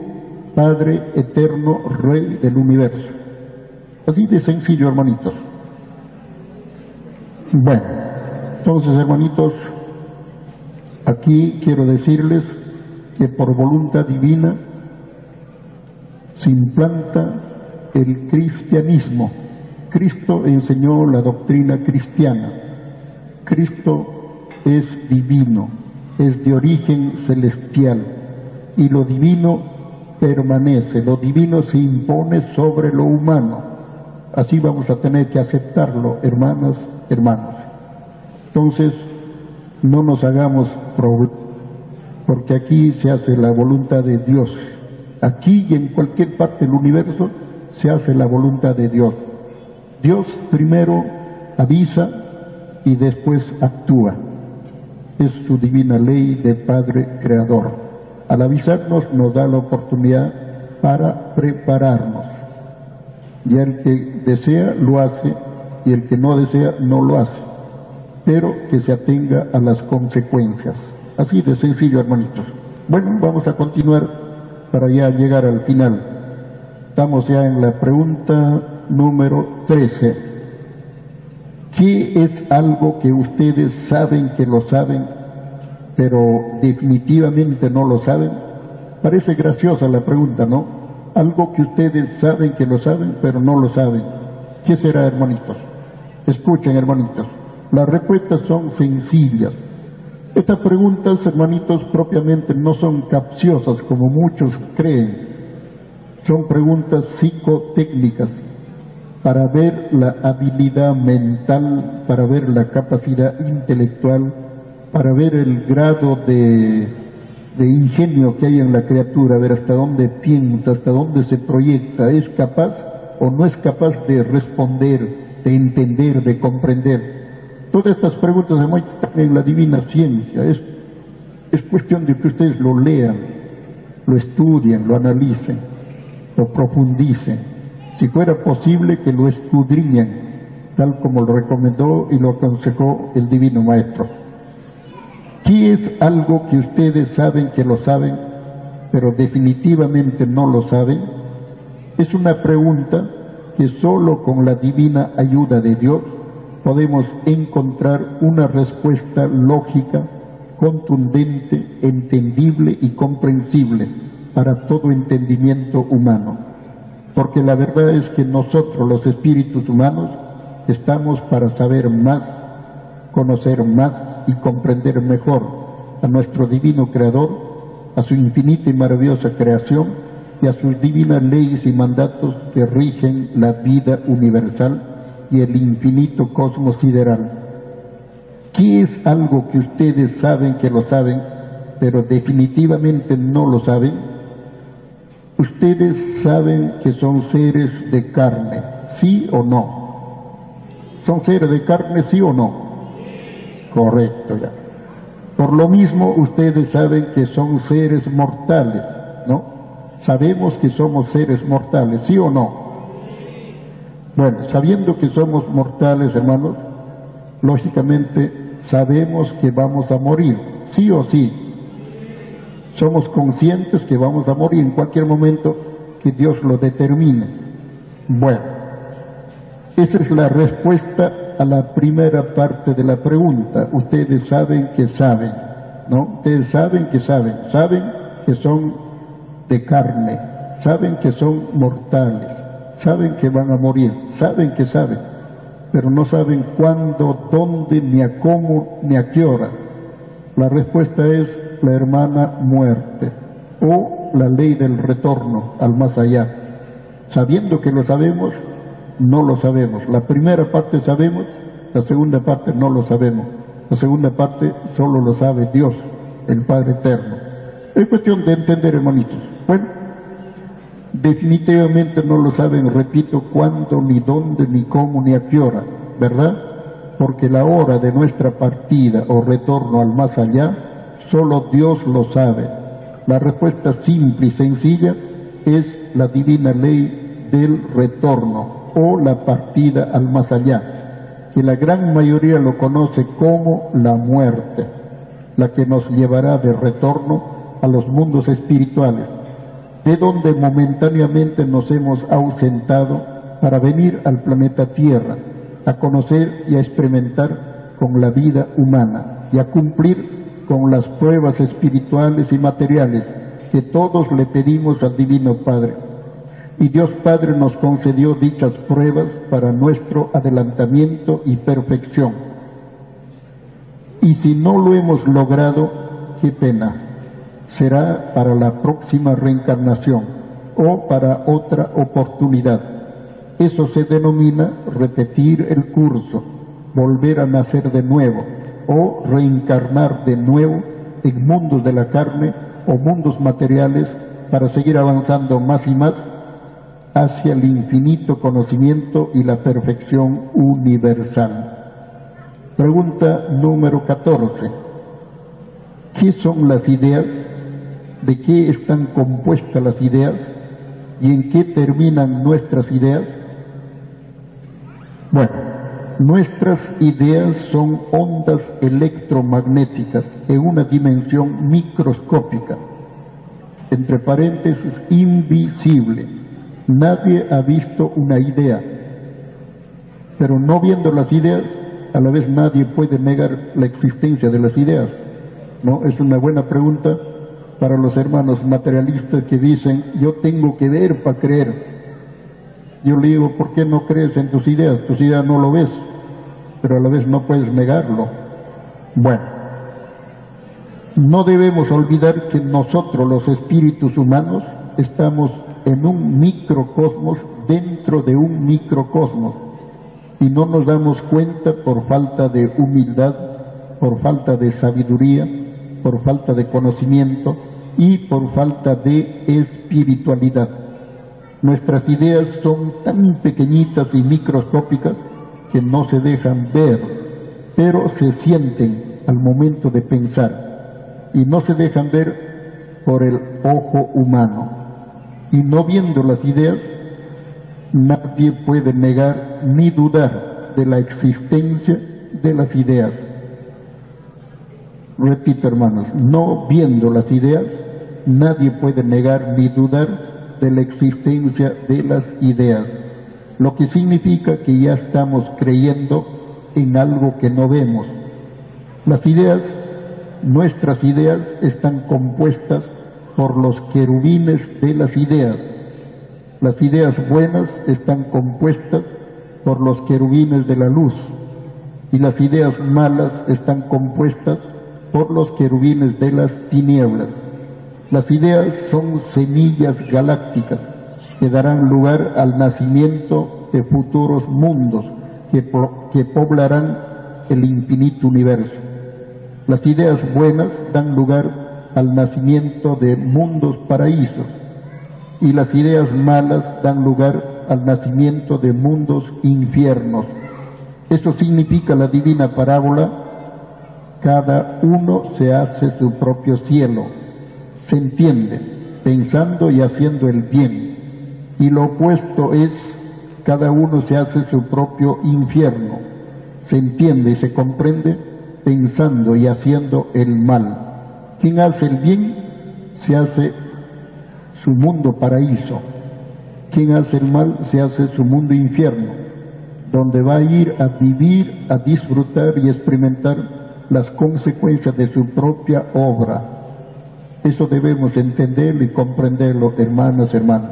Padre Eterno, Rey del Universo. Así de sencillo, hermanitos. Bueno, entonces, hermanitos, aquí quiero decirles que por voluntad divina se implanta el cristianismo. Cristo enseñó la doctrina cristiana. Cristo es divino, es de origen celestial y lo divino permanece, lo divino se impone sobre lo humano. Así vamos a tener que aceptarlo, hermanas, hermanos. Entonces, no nos hagamos porque aquí se hace la voluntad de Dios. Aquí y en cualquier parte del universo se hace la voluntad de Dios. Dios primero avisa y después actúa. Es su divina ley de Padre Creador. Al avisarnos nos da la oportunidad para prepararnos. Y el que desea lo hace y el que no desea no lo hace. Pero que se atenga a las consecuencias. Así de sencillo, hermanitos. Bueno, vamos a continuar para ya llegar al final. Estamos ya en la pregunta número 13. ¿Qué es algo que ustedes saben que lo saben, pero definitivamente no lo saben? Parece graciosa la pregunta, ¿no? Algo que ustedes saben que lo saben, pero no lo saben. ¿Qué será, hermanitos? Escuchen, hermanitos. Las respuestas son sencillas estas preguntas, hermanitos, propiamente no son capciosas como muchos creen. Son preguntas psicotécnicas para ver la habilidad mental, para ver la capacidad intelectual, para ver el grado de, ingenio que hay en la criatura, ver hasta dónde piensa, hasta dónde se proyecta, es capaz o no es capaz de responder, de entender, de comprender. Todas estas preguntas se muestran en la divina ciencia. Es, es cuestión de que ustedes lo lean, lo estudien, lo analicen, lo profundicen. Si fuera posible que lo escudriñen, tal como lo recomendó y lo aconsejó el Divino Maestro. ¿Qué es algo que ustedes saben que lo saben, pero definitivamente no lo saben? Es una pregunta que solo con la divina ayuda de Dios podemos encontrar una respuesta lógica, contundente, entendible y comprensible para todo entendimiento humano. Porque la verdad es que nosotros, los espíritus humanos, estamos para saber más, conocer más y comprender mejor a nuestro divino Creador, a su infinita y maravillosa creación y a sus divinas leyes y mandatos que rigen la vida universal y el infinito cosmos sideral. ¿Qué es algo que ustedes saben que lo saben, pero definitivamente no lo saben? Ustedes saben que son seres de carne, ¿sí o no? ¿Son seres de carne, sí o no? Correcto, ya. Por lo mismo, ustedes saben que son seres mortales, ¿no? Sabemos que somos seres mortales, ¿sí o no? Bueno, sabiendo que somos mortales, hermanos, lógicamente sabemos que vamos a morir, sí o sí. Somos conscientes que vamos a morir en cualquier momento que Dios lo determine. Bueno, esa es la respuesta a la primera parte de la pregunta. Ustedes saben que saben, ¿no? Ustedes saben que saben, saben que son de carne, saben que son mortales saben que van a morir, saben que saben, pero no saben cuándo, dónde, ni a cómo, ni a qué hora. La respuesta es la hermana muerte o la ley del retorno al más allá. Sabiendo que lo sabemos, no lo sabemos. La primera parte sabemos, la segunda parte no lo sabemos. La segunda parte solo lo sabe Dios, el Padre Eterno. Es cuestión de entender, hermanitos. Bueno, definitivamente no lo saben, repito, cuándo, ni dónde, ni cómo, ni a qué hora, ¿verdad? porque la hora de nuestra partida o retorno al más allá, solo Dios lo sabe. La respuesta simple y sencilla es la divina ley del retorno o la partida al más allá, que la gran mayoría lo conoce como la muerte, la que nos llevará de retorno a los mundos espirituales, de donde momentáneamente nos hemos ausentado para venir al planeta Tierra, a conocer y a experimentar con la vida humana y a cumplir con las pruebas espirituales y materiales que todos le pedimos al Divino Padre. Y Dios Padre nos concedió dichas pruebas para nuestro adelantamiento y perfección. Y si no lo hemos logrado, qué pena. Será para la próxima reencarnación o para otra oportunidad. Eso se denomina repetir el curso, volver a nacer de nuevo o reencarnar de nuevo en mundos de la carne o mundos materiales para seguir avanzando más y más hacia el infinito conocimiento y la perfección universal. Pregunta número 14. ¿Qué son las ideas? ¿De qué están compuestas las ideas? ¿Y en qué terminan nuestras ideas? Bueno, nuestras ideas son ondas electromagnéticas en una dimensión microscópica, entre paréntesis, invisible. Nadie ha visto una idea, pero no viendo las ideas, a la vez nadie puede negar la existencia de las ideas. ¿No? Es una buena pregunta para los hermanos materialistas que dicen, yo tengo que ver para creer. Yo le digo, ¿por qué no crees en tus ideas? Tus ideas no lo ves, pero a la vez no puedes negarlo. Bueno, no debemos olvidar que nosotros, los espíritus humanos, estamos en un microcosmos dentro de un microcosmos y no nos damos cuenta por falta de humildad, por falta de sabiduría, por falta de conocimiento y por falta de espiritualidad. Nuestras ideas son tan pequeñitas y microscópicas que no se dejan ver, pero se sienten al momento de pensar y no se dejan ver por el ojo humano. Y no viendo las ideas, nadie puede negar ni dudar de la existencia de las ideas. Repito hermanos, no viendo las ideas, nadie puede negar ni dudar de la existencia de las ideas, lo que significa que ya estamos creyendo en algo que no vemos. Las ideas, nuestras ideas, están compuestas por los querubines de las ideas. Las ideas buenas están compuestas por los querubines de la luz y las ideas malas están compuestas por los querubines de las tinieblas. Las ideas son semillas galácticas que darán lugar al nacimiento de futuros mundos que, que poblarán el infinito universo. Las ideas buenas dan lugar al nacimiento de mundos paraísos y las ideas malas dan lugar al nacimiento de mundos infiernos. Eso significa la divina parábola, cada uno se hace su propio cielo se entiende pensando y haciendo el bien. Y lo opuesto es cada uno se hace su propio infierno. Se entiende y se comprende pensando y haciendo el mal. Quien hace el bien se hace su mundo paraíso. Quien hace el mal se hace su mundo infierno, donde va a ir a vivir, a disfrutar y experimentar las consecuencias de su propia obra eso debemos entenderlo y comprenderlo, hermanas, hermanos.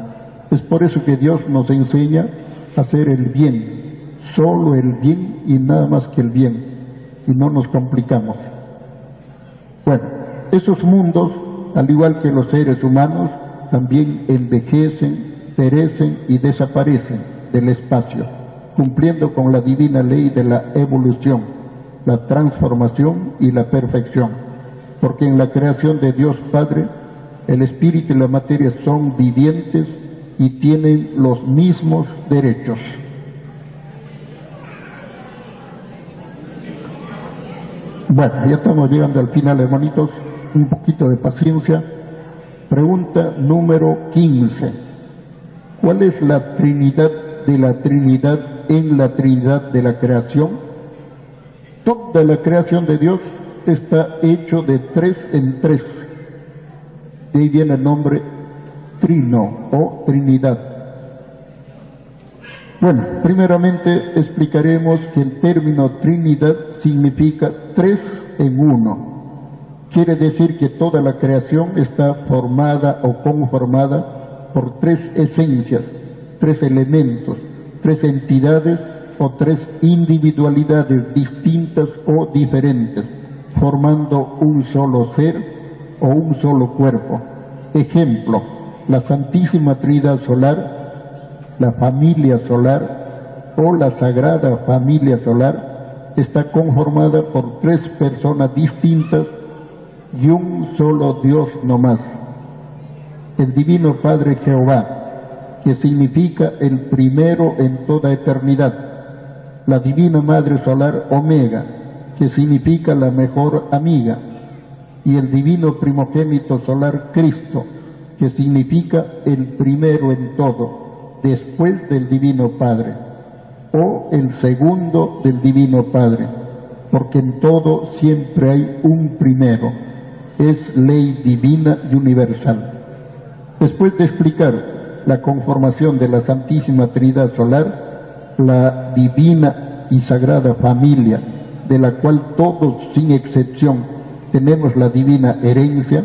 Es por eso que Dios nos enseña a hacer el bien, solo el bien y nada más que el bien, y no nos complicamos. Bueno, esos mundos, al igual que los seres humanos, también envejecen, perecen y desaparecen del espacio, cumpliendo con la divina ley de la evolución, la transformación y la perfección porque en la creación de Dios Padre, el espíritu y la materia son vivientes y tienen los mismos derechos. Bueno, ya estamos llegando al final, hermanitos. Un poquito de paciencia. Pregunta número 15. ¿Cuál es la Trinidad de la Trinidad en la Trinidad de la creación? Toda la creación de Dios está hecho de tres en tres. De ahí viene el nombre Trino o Trinidad. Bueno, primeramente explicaremos que el término Trinidad significa tres en uno. Quiere decir que toda la creación está formada o conformada por tres esencias, tres elementos, tres entidades o tres individualidades distintas o diferentes, formando un solo ser o un solo cuerpo. Ejemplo, la Santísima Trinidad Solar la familia solar o la sagrada familia solar está conformada por tres personas distintas y un solo Dios no más. El Divino Padre Jehová, que significa el primero en toda eternidad. La Divina Madre Solar Omega, que significa la mejor amiga. Y el Divino Primogénito Solar Cristo, que significa el primero en todo después del Divino Padre o el segundo del Divino Padre, porque en todo siempre hay un primero, es ley divina y universal. Después de explicar la conformación de la Santísima Trinidad Solar, la divina y sagrada familia, de la cual todos sin excepción tenemos la divina herencia,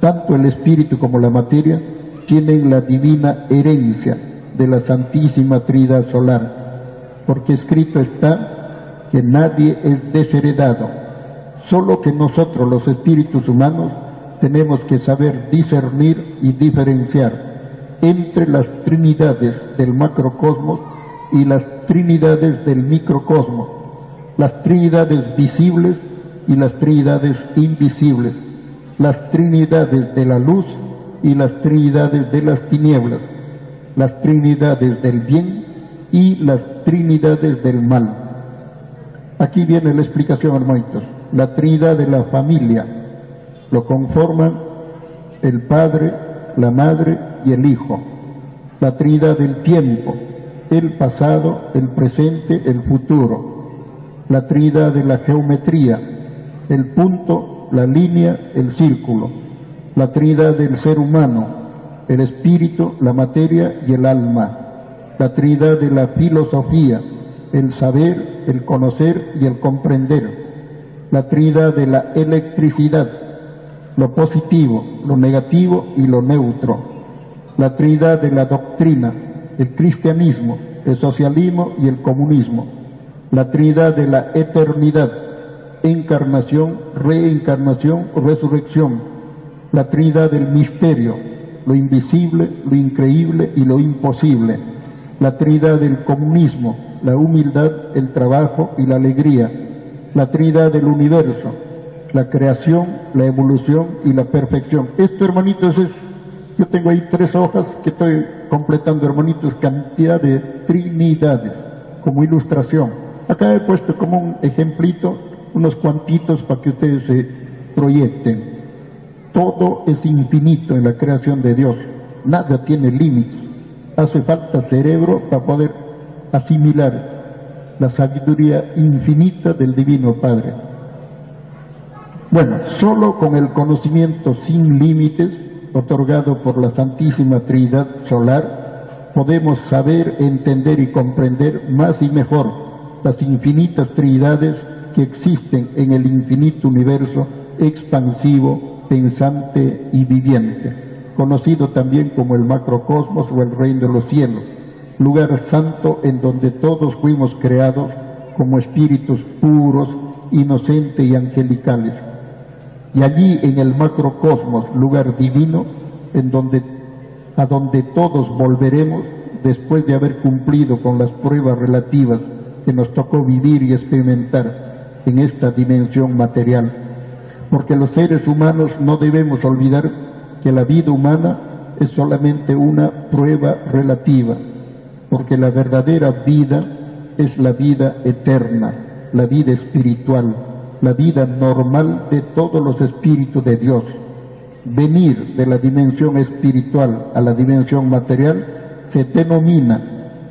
tanto el espíritu como la materia, tienen la divina herencia de la Santísima Trinidad Solar, porque escrito está que nadie es desheredado, solo que nosotros los espíritus humanos tenemos que saber discernir y diferenciar entre las trinidades del macrocosmos y las trinidades del microcosmos, las trinidades visibles y las trinidades invisibles, las trinidades de la luz y las trinidades de las tinieblas, las trinidades del bien y las trinidades del mal. Aquí viene la explicación, hermanitos. La trinidad de la familia lo conforman el Padre, la Madre y el Hijo. La trinidad del tiempo, el pasado, el presente, el futuro. La trinidad de la geometría, el punto, la línea, el círculo la Trinidad del ser humano, el espíritu, la materia y el alma, la Trinidad de la filosofía, el saber, el conocer y el comprender, la Trinidad de la electricidad, lo positivo, lo negativo y lo neutro, la Trinidad de la doctrina, el cristianismo, el socialismo y el comunismo, la Trinidad de la eternidad, encarnación, reencarnación, resurrección, la Trinidad del misterio, lo invisible, lo increíble y lo imposible, la Trinidad del comunismo, la humildad, el trabajo y la alegría, la Trinidad del universo, la creación, la evolución y la perfección. Esto, hermanitos, es, yo tengo ahí tres hojas que estoy completando, hermanitos, cantidad de trinidades como ilustración. Acá he puesto como un ejemplito, unos cuantitos para que ustedes se proyecten. Todo es infinito en la creación de Dios. Nada tiene límites. Hace falta cerebro para poder asimilar la sabiduría infinita del Divino Padre. Bueno, solo con el conocimiento sin límites otorgado por la Santísima Trinidad Solar podemos saber, entender y comprender más y mejor las infinitas trinidades que existen en el infinito universo expansivo pensante y viviente, conocido también como el macrocosmos o el reino de los cielos, lugar santo en donde todos fuimos creados como espíritus puros, inocentes y angelicales. Y allí en el macrocosmos, lugar divino, en donde, a donde todos volveremos después de haber cumplido con las pruebas relativas que nos tocó vivir y experimentar en esta dimensión material porque los seres humanos no debemos olvidar que la vida humana es solamente una prueba relativa, porque la verdadera vida es la vida eterna, la vida espiritual, la vida normal de todos los espíritus de Dios. Venir de la dimensión espiritual a la dimensión material se denomina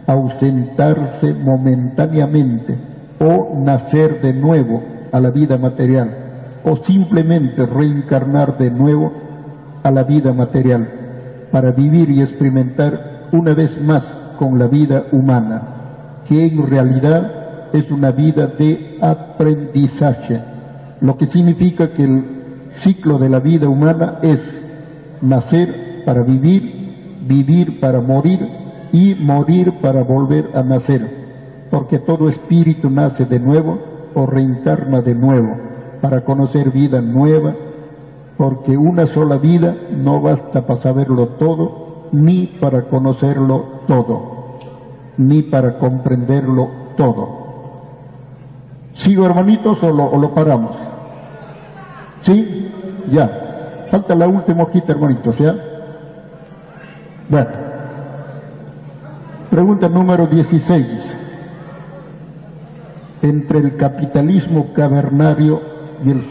ausentarse momentáneamente o nacer de nuevo a la vida material o simplemente reencarnar de nuevo a la vida material para vivir y experimentar una vez más con la vida humana, que en realidad es una vida de aprendizaje, lo que significa que el ciclo de la vida humana es nacer para vivir, vivir para morir y morir para volver a nacer, porque todo espíritu nace de nuevo o reencarna de nuevo para conocer vida nueva, porque una sola vida no basta para saberlo todo, ni para conocerlo todo, ni para comprenderlo todo. ¿Sigo hermanitos o lo, o lo paramos? ¿Sí? Ya. Falta la última hojita hermanitos, ¿ya? Bueno. Pregunta número 16. Entre el capitalismo cavernario y el,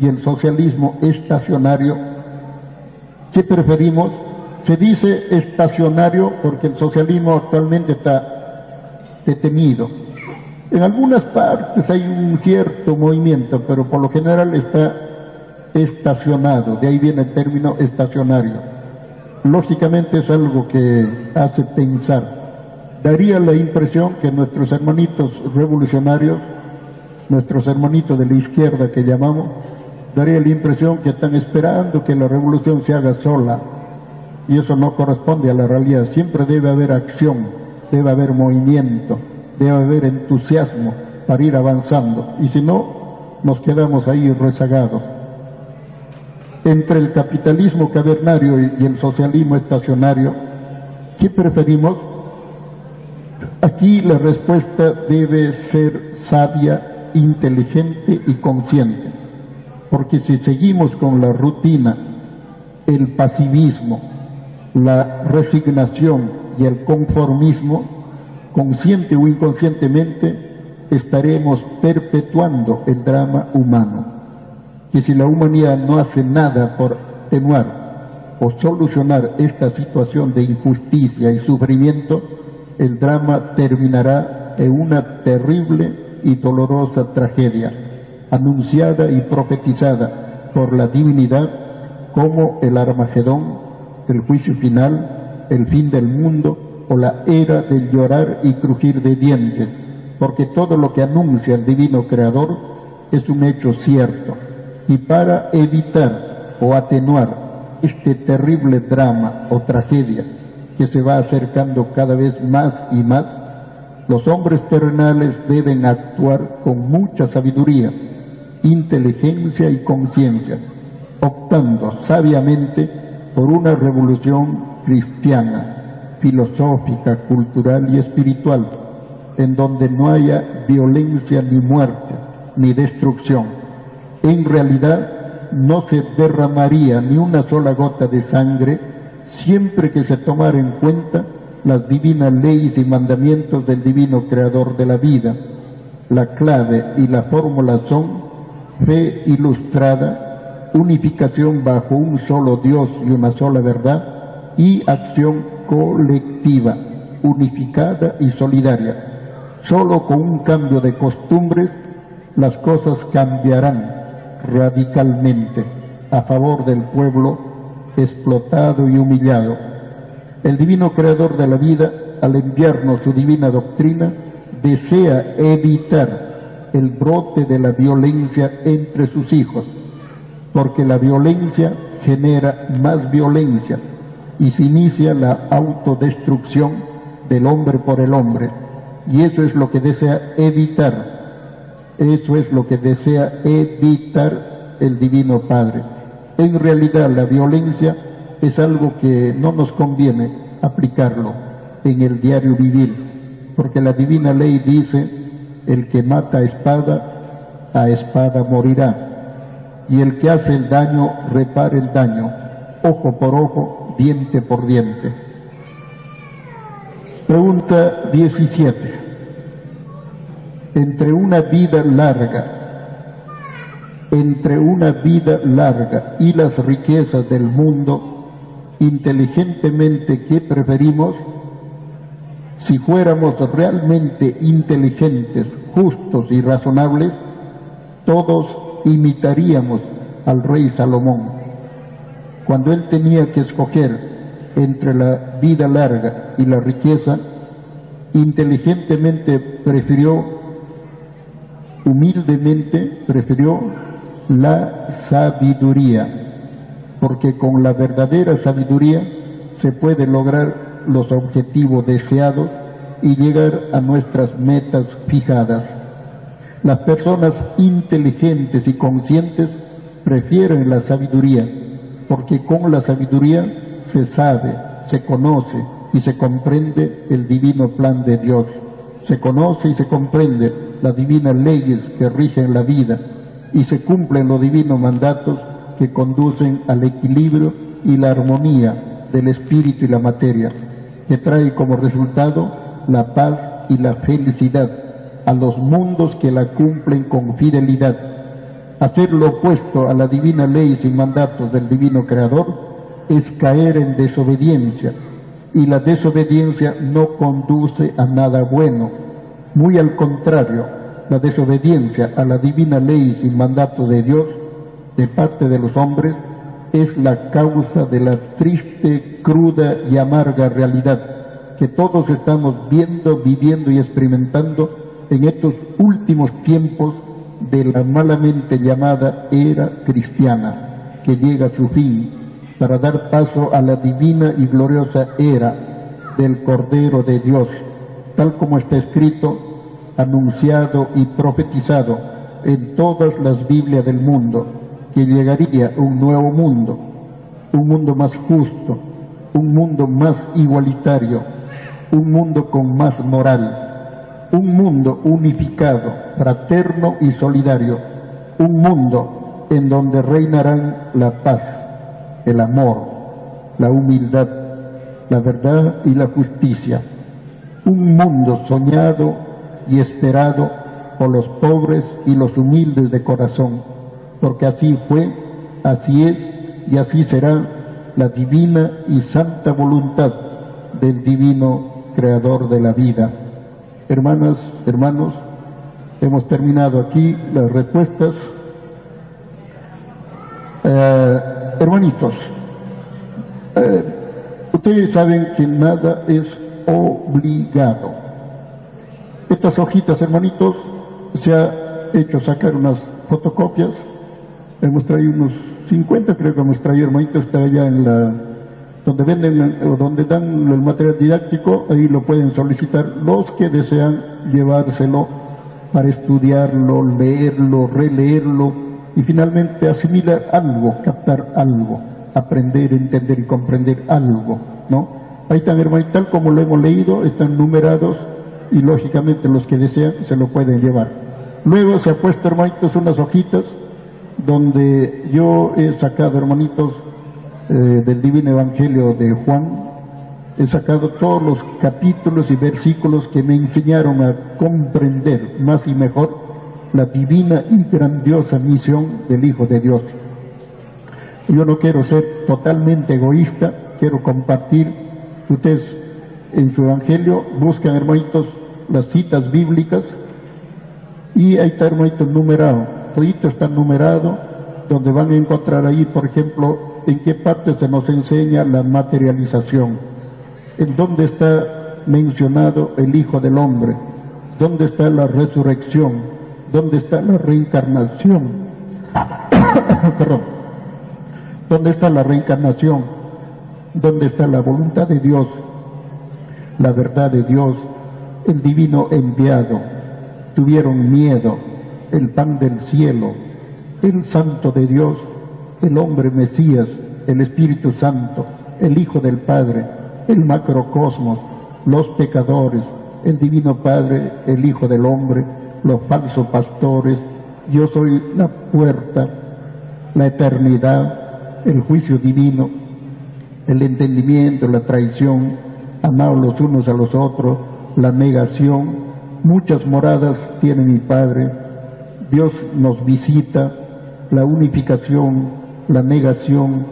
y el socialismo estacionario, ¿qué preferimos? Se dice estacionario porque el socialismo actualmente está detenido. En algunas partes hay un cierto movimiento, pero por lo general está estacionado, de ahí viene el término estacionario. Lógicamente es algo que hace pensar. Daría la impresión que nuestros hermanitos revolucionarios nuestros hermanitos de la izquierda que llamamos, daría la impresión que están esperando que la revolución se haga sola. Y eso no corresponde a la realidad. Siempre debe haber acción, debe haber movimiento, debe haber entusiasmo para ir avanzando. Y si no, nos quedamos ahí rezagados. Entre el capitalismo cavernario y el socialismo estacionario, ¿qué preferimos? Aquí la respuesta debe ser sabia inteligente y consciente. Porque si seguimos con la rutina, el pasivismo, la resignación y el conformismo, consciente o inconscientemente, estaremos perpetuando el drama humano. Que si la humanidad no hace nada por atenuar o solucionar esta situación de injusticia y sufrimiento, el drama terminará en una terrible y dolorosa tragedia, anunciada y profetizada por la divinidad como el Armagedón, el juicio final, el fin del mundo o la era del llorar y crujir de dientes, porque todo lo que anuncia el divino creador es un hecho cierto. Y para evitar o atenuar este terrible drama o tragedia que se va acercando cada vez más y más, los hombres terrenales deben actuar con mucha sabiduría, inteligencia y conciencia, optando sabiamente por una revolución cristiana, filosófica, cultural y espiritual, en donde no haya violencia ni muerte, ni destrucción. En realidad no se derramaría ni una sola gota de sangre siempre que se tomara en cuenta las divinas leyes y mandamientos del divino creador de la vida. La clave y la fórmula son fe ilustrada, unificación bajo un solo Dios y una sola verdad, y acción colectiva, unificada y solidaria. Solo con un cambio de costumbres las cosas cambiarán radicalmente a favor del pueblo explotado y humillado el divino creador de la vida, al enviarnos su divina doctrina, desea evitar el brote de la violencia entre sus hijos, porque la violencia genera más violencia y se inicia la autodestrucción del hombre por el hombre. Y eso es lo que desea evitar. Eso es lo que desea evitar el Divino Padre. En realidad la violencia es algo que no nos conviene aplicarlo en el diario vivir, porque la divina ley dice, el que mata a espada, a espada morirá, y el que hace el daño, repare el daño, ojo por ojo, diente por diente. Pregunta 17. Entre una vida larga entre una vida larga y las riquezas del mundo, inteligentemente, ¿qué preferimos? Si fuéramos realmente inteligentes, justos y razonables, todos imitaríamos al rey Salomón. Cuando él tenía que escoger entre la vida larga y la riqueza, inteligentemente prefirió, humildemente prefirió la sabiduría, porque con la verdadera sabiduría se puede lograr los objetivos deseados y llegar a nuestras metas fijadas. Las personas inteligentes y conscientes prefieren la sabiduría, porque con la sabiduría se sabe, se conoce y se comprende el divino plan de Dios. Se conoce y se comprende las divinas leyes que rigen la vida y se cumplen los divinos mandatos que conducen al equilibrio y la armonía del espíritu y la materia, que trae como resultado la paz y la felicidad a los mundos que la cumplen con fidelidad. Hacer lo opuesto a la divina ley y mandatos del divino Creador es caer en desobediencia y la desobediencia no conduce a nada bueno. Muy al contrario, la desobediencia a la divina ley y mandato de Dios de parte de los hombres es la causa de la triste, cruda y amarga realidad que todos estamos viendo, viviendo y experimentando en estos últimos tiempos de la malamente llamada era cristiana, que llega a su fin para dar paso a la divina y gloriosa era del Cordero de Dios, tal como está escrito, anunciado y profetizado en todas las Biblias del mundo, que llegaría un nuevo mundo, un mundo más justo, un mundo más igualitario, un mundo con más moral, un mundo unificado, fraterno y solidario, un mundo en donde reinarán la paz el amor, la humildad, la verdad y la justicia. Un mundo soñado y esperado por los pobres y los humildes de corazón, porque así fue, así es y así será la divina y santa voluntad del divino creador de la vida. Hermanas, hermanos, hemos terminado aquí las respuestas. Eh, hermanitos, eh, ustedes saben que nada es obligado. Estas hojitas, hermanitos, se ha hecho sacar unas fotocopias. Hemos traído unos 50, creo que hemos traído, hermanitos, está allá en la, donde venden o donde dan el material didáctico, ahí lo pueden solicitar los que desean llevárselo para estudiarlo, leerlo, releerlo, y finalmente asimilar algo, captar algo, aprender, entender y comprender algo, ¿no? Ahí están, hermanos, tal como lo hemos leído, están numerados y lógicamente los que desean se lo pueden llevar. Luego se ha puesto, hermanitos, unas hojitas donde yo he sacado, hermanitos, eh, del Divino Evangelio de Juan, he sacado todos los capítulos y versículos que me enseñaron a comprender más y mejor la divina y grandiosa misión del Hijo de Dios. Yo no quiero ser totalmente egoísta, quiero compartir. Ustedes en su Evangelio buscan, hermanitos, las citas bíblicas y ahí está, hermanitos, numerado. Todito está numerado, donde van a encontrar ahí, por ejemplo, en qué parte se nos enseña la materialización, en dónde está mencionado el Hijo del Hombre, dónde está la resurrección, ¿Dónde está la reencarnación? Perdón. ¿Dónde está la reencarnación? ¿Dónde está la voluntad de Dios? La verdad de Dios, el divino enviado. Tuvieron miedo, el pan del cielo, el santo de Dios, el hombre Mesías, el Espíritu Santo, el Hijo del Padre, el macrocosmos, los pecadores, el Divino Padre, el Hijo del Hombre, los falsos pastores, yo soy la puerta, la eternidad, el juicio divino, el entendimiento, la traición, amar los unos a los otros, la negación. Muchas moradas tiene mi Padre. Dios nos visita, la unificación, la negación.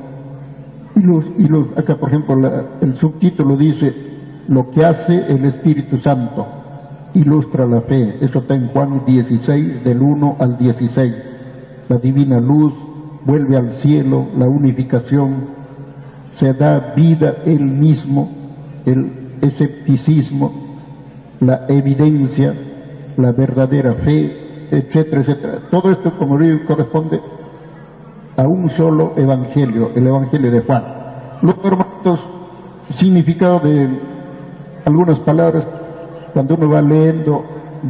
Y, los, y los, acá, por ejemplo, el subtítulo dice, lo que hace el Espíritu Santo ilustra la fe. Eso está en Juan 16, del 1 al 16. La divina luz vuelve al cielo, la unificación, se da vida él mismo, el escepticismo, la evidencia, la verdadera fe, etcétera, etcétera. Todo esto, como digo, corresponde a un solo evangelio, el evangelio de Juan. Los hermanos, significado de algunas palabras, cuando uno va leyendo,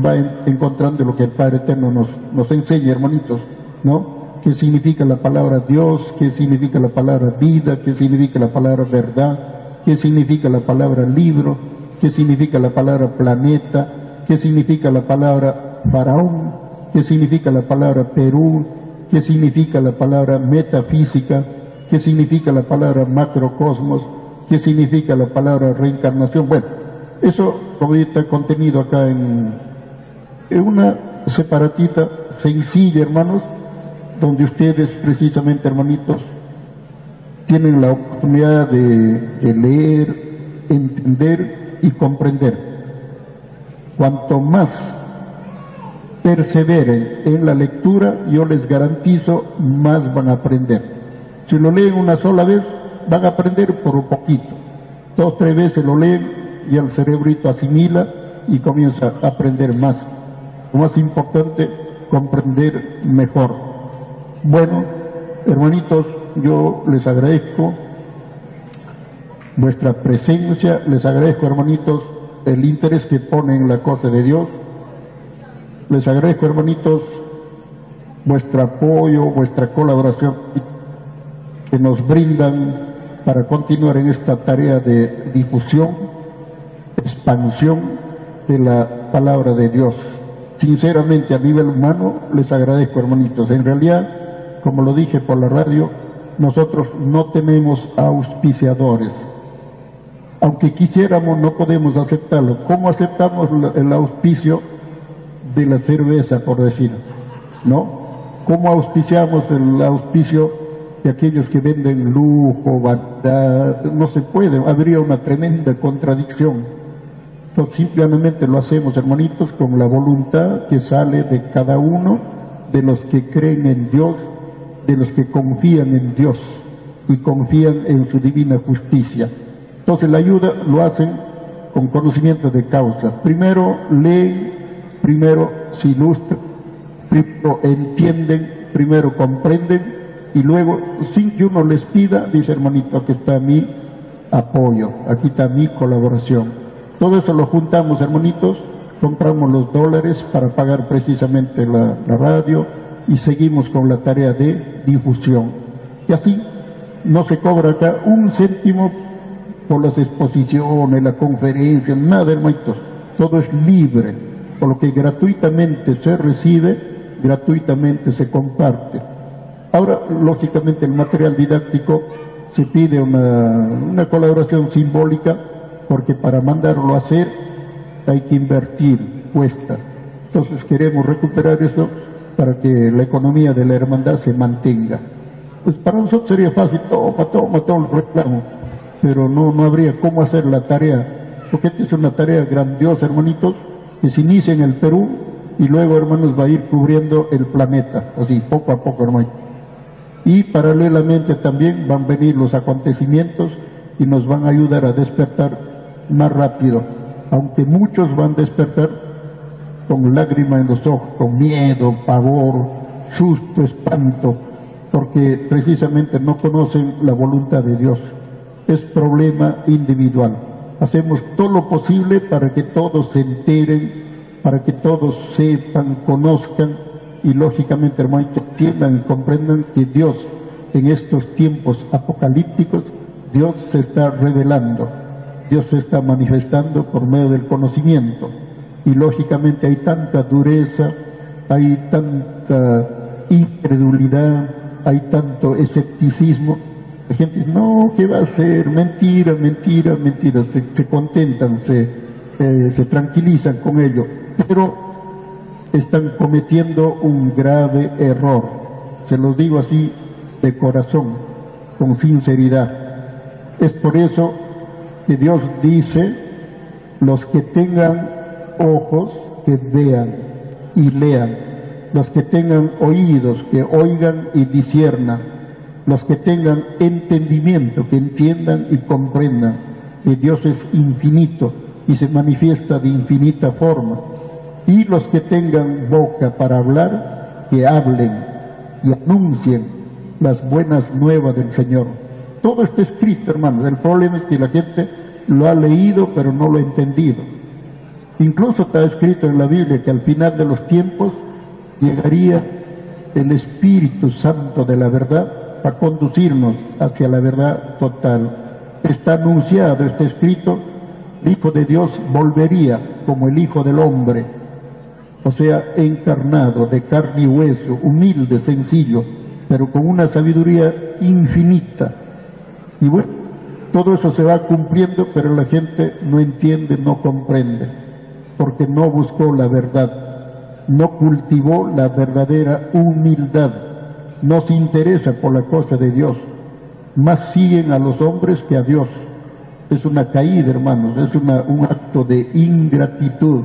va encontrando lo que el Padre Eterno nos, nos enseña, hermanitos, ¿no? qué significa la palabra Dios, qué significa la palabra vida, qué significa la palabra verdad, qué significa la palabra libro, qué significa la palabra planeta, qué significa la palabra faraón, qué significa la palabra Perú, qué significa la palabra metafísica, qué significa la palabra macrocosmos, qué significa la palabra reencarnación. Bueno, eso como está contenido acá en una separatita sencilla, hermanos, donde ustedes precisamente, hermanitos, tienen la oportunidad de, leer, entender y comprender. Cuanto más perseveren en la lectura, yo les garantizo, más van a aprender. Si lo leen una sola vez, van a aprender por un poquito. Dos, tres veces lo leen y el cerebrito asimila y comienza a aprender más. Lo más importante, comprender mejor. Bueno, hermanitos, yo les agradezco vuestra presencia, les agradezco, hermanitos, el interés que ponen en la cosa de Dios. Les agradezco, hermanitos, vuestro apoyo, vuestra colaboración que nos brindan para continuar en esta tarea de difusión, expansión de la palabra de Dios. Sinceramente, a nivel humano, les agradezco, hermanitos. En realidad, como lo dije por la radio, nosotros no tenemos auspiciadores. Aunque quisiéramos, no podemos aceptarlo. ¿Cómo aceptamos el auspicio de la cerveza, por decir? ¿No? ¿Cómo auspiciamos el auspicio de aquellos que venden lujo, vanidad? No se puede, habría una tremenda contradicción. Entonces simplemente lo hacemos, hermanitos, con la voluntad que sale de cada uno de los que creen en Dios de los que confían en Dios y confían en su divina justicia. Entonces la ayuda lo hacen con conocimiento de causa. Primero leen, primero se ilustran, primero entienden, primero comprenden y luego, sin que uno les pida, dice hermanito, aquí está mi apoyo, aquí está mi colaboración. Todo eso lo juntamos, hermanitos, compramos los dólares para pagar precisamente la, la radio, y seguimos con la tarea de difusión. Y así no se cobra acá un céntimo por las exposiciones, la conferencia, nada hermanitos, todo es libre, por lo que gratuitamente se recibe, gratuitamente se comparte. Ahora, lógicamente, el material didáctico se pide una, colaboración simbólica, porque para mandarlo a hacer hay que invertir, cuesta. Entonces queremos recuperar eso para que la economía de la hermandad se mantenga. Pues para nosotros sería fácil, toma, toma, toma el reclamo, pero no, no habría cómo hacer la tarea, porque esta es una tarea grandiosa, hermanitos, que se inicia en el Perú y luego, hermanos, va a ir cubriendo el planeta, así, poco a poco, hermano. Y paralelamente también van a venir los acontecimientos y nos van a ayudar a despertar más rápido, aunque muchos van a despertar con lágrimas en los ojos, con miedo, pavor, susto, espanto, porque precisamente no conocen la voluntad de Dios. Es problema individual. Hacemos todo lo posible para que todos se enteren, para que todos sepan, conozcan y lógicamente, hermanos, entiendan y comprendan que Dios en estos tiempos apocalípticos, Dios se está revelando, Dios se está manifestando por medio del conocimiento y lógicamente hay tanta dureza, hay tanta incredulidad, hay tanto escepticismo. La gente dice, no, ¿qué va a ser? Mentira, mentira, mentira. Se, contentan, se, eh, se tranquilizan con ello. Pero están cometiendo un grave error. se los digo así de corazón, con sinceridad. Es por eso que Dios dice, los que tengan ojos, que vean y lean, los que tengan oídos, que oigan y disiernan, los que tengan entendimiento, que entiendan y comprendan que Dios es infinito y se manifiesta de infinita forma, y los que tengan boca para hablar, que hablen y anuncien las buenas nuevas del Señor. Todo está escrito, hermanos. El problema es que la gente lo ha leído pero no lo ha entendido. Incluso está escrito en la Biblia que al final de los tiempos llegaría el Espíritu Santo de la verdad a conducirnos hacia la verdad total. Está anunciado, está escrito, el Hijo de Dios volvería como el Hijo del Hombre, o sea, encarnado de carne y hueso, humilde, sencillo, pero con una sabiduría infinita. Y bueno, todo eso se va cumpliendo, pero la gente no entiende, no comprende, porque no buscó la verdad, no cultivó la verdadera humildad, no se interesa por la cosa de Dios, más siguen a los hombres que a Dios. Es una caída, hermanos, es un acto de ingratitud.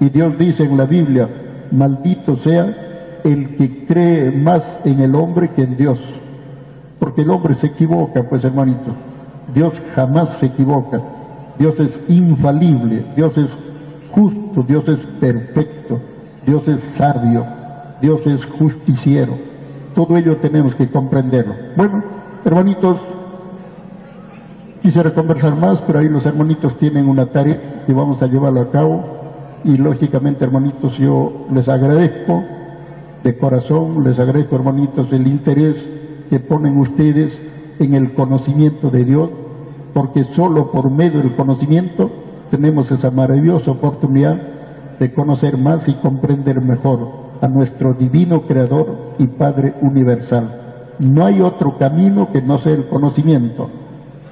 Y Dios dice en la Biblia, maldito sea el que cree más en el hombre que en Dios. Porque el hombre se equivoca, pues hermanito. Dios jamás se equivoca. Dios es infalible, Dios es justo, Dios es perfecto, Dios es sabio, Dios es justiciero. Todo ello tenemos que comprenderlo. Bueno, hermanitos, quisiera conversar más, pero ahí los hermanitos tienen una tarea que vamos a llevarlo a cabo. Y lógicamente, hermanitos, yo les agradezco de corazón, les agradezco, hermanitos, el interés que ponen ustedes en el conocimiento de Dios, porque solo por medio del conocimiento tenemos esa maravillosa oportunidad de conocer más y comprender mejor a nuestro divino Creador y Padre Universal. No hay otro camino que no sea el conocimiento.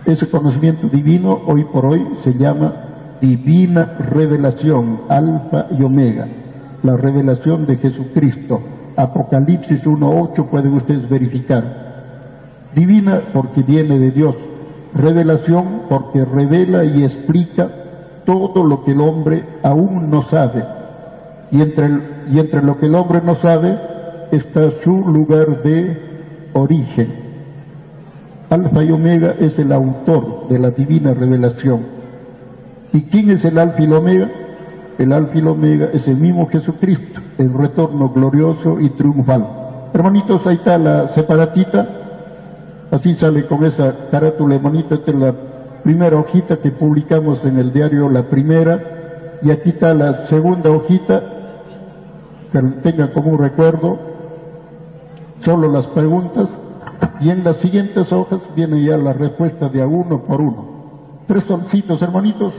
Ese conocimiento divino hoy por hoy se llama divina revelación, alfa y omega, la revelación de Jesucristo. Apocalipsis 1.8 pueden ustedes verificar divina porque viene de Dios, revelación porque revela y explica todo lo que el hombre aún no sabe. Y entre, y entre lo que el hombre no sabe está su lugar de origen. Alfa y Omega es el autor de la divina revelación. ¿Y quién es el Alfa y el Omega? El Alfa y el Omega es el mismo Jesucristo, el retorno glorioso y triunfal. Hermanitos, ahí está la separatita Así sale con esa carátula hermanito, esta es la primera hojita que publicamos en el diario La Primera, y aquí está la segunda hojita, que tengan como un recuerdo, solo las preguntas, y en las siguientes hojas viene ya la respuesta de uno por uno. Tres solcitos, hermanitos,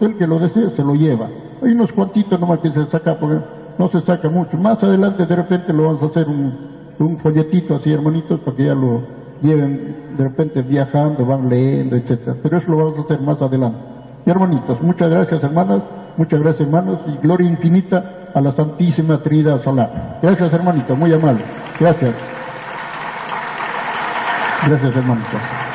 el que lo desee se lo lleva. Hay unos cuantitos nomás que se saca, porque no se saca mucho. Más adelante de repente lo vamos a hacer un, un folletito así, hermanitos, para que ya lo, lleven de repente viajando, van leyendo, etcétera. Pero eso lo vamos a hacer más adelante. Y hermanitos, muchas gracias hermanas, muchas gracias hermanos y gloria infinita a la Santísima Trinidad Solar. Gracias hermanitos, muy amable. Gracias. Gracias hermanitos.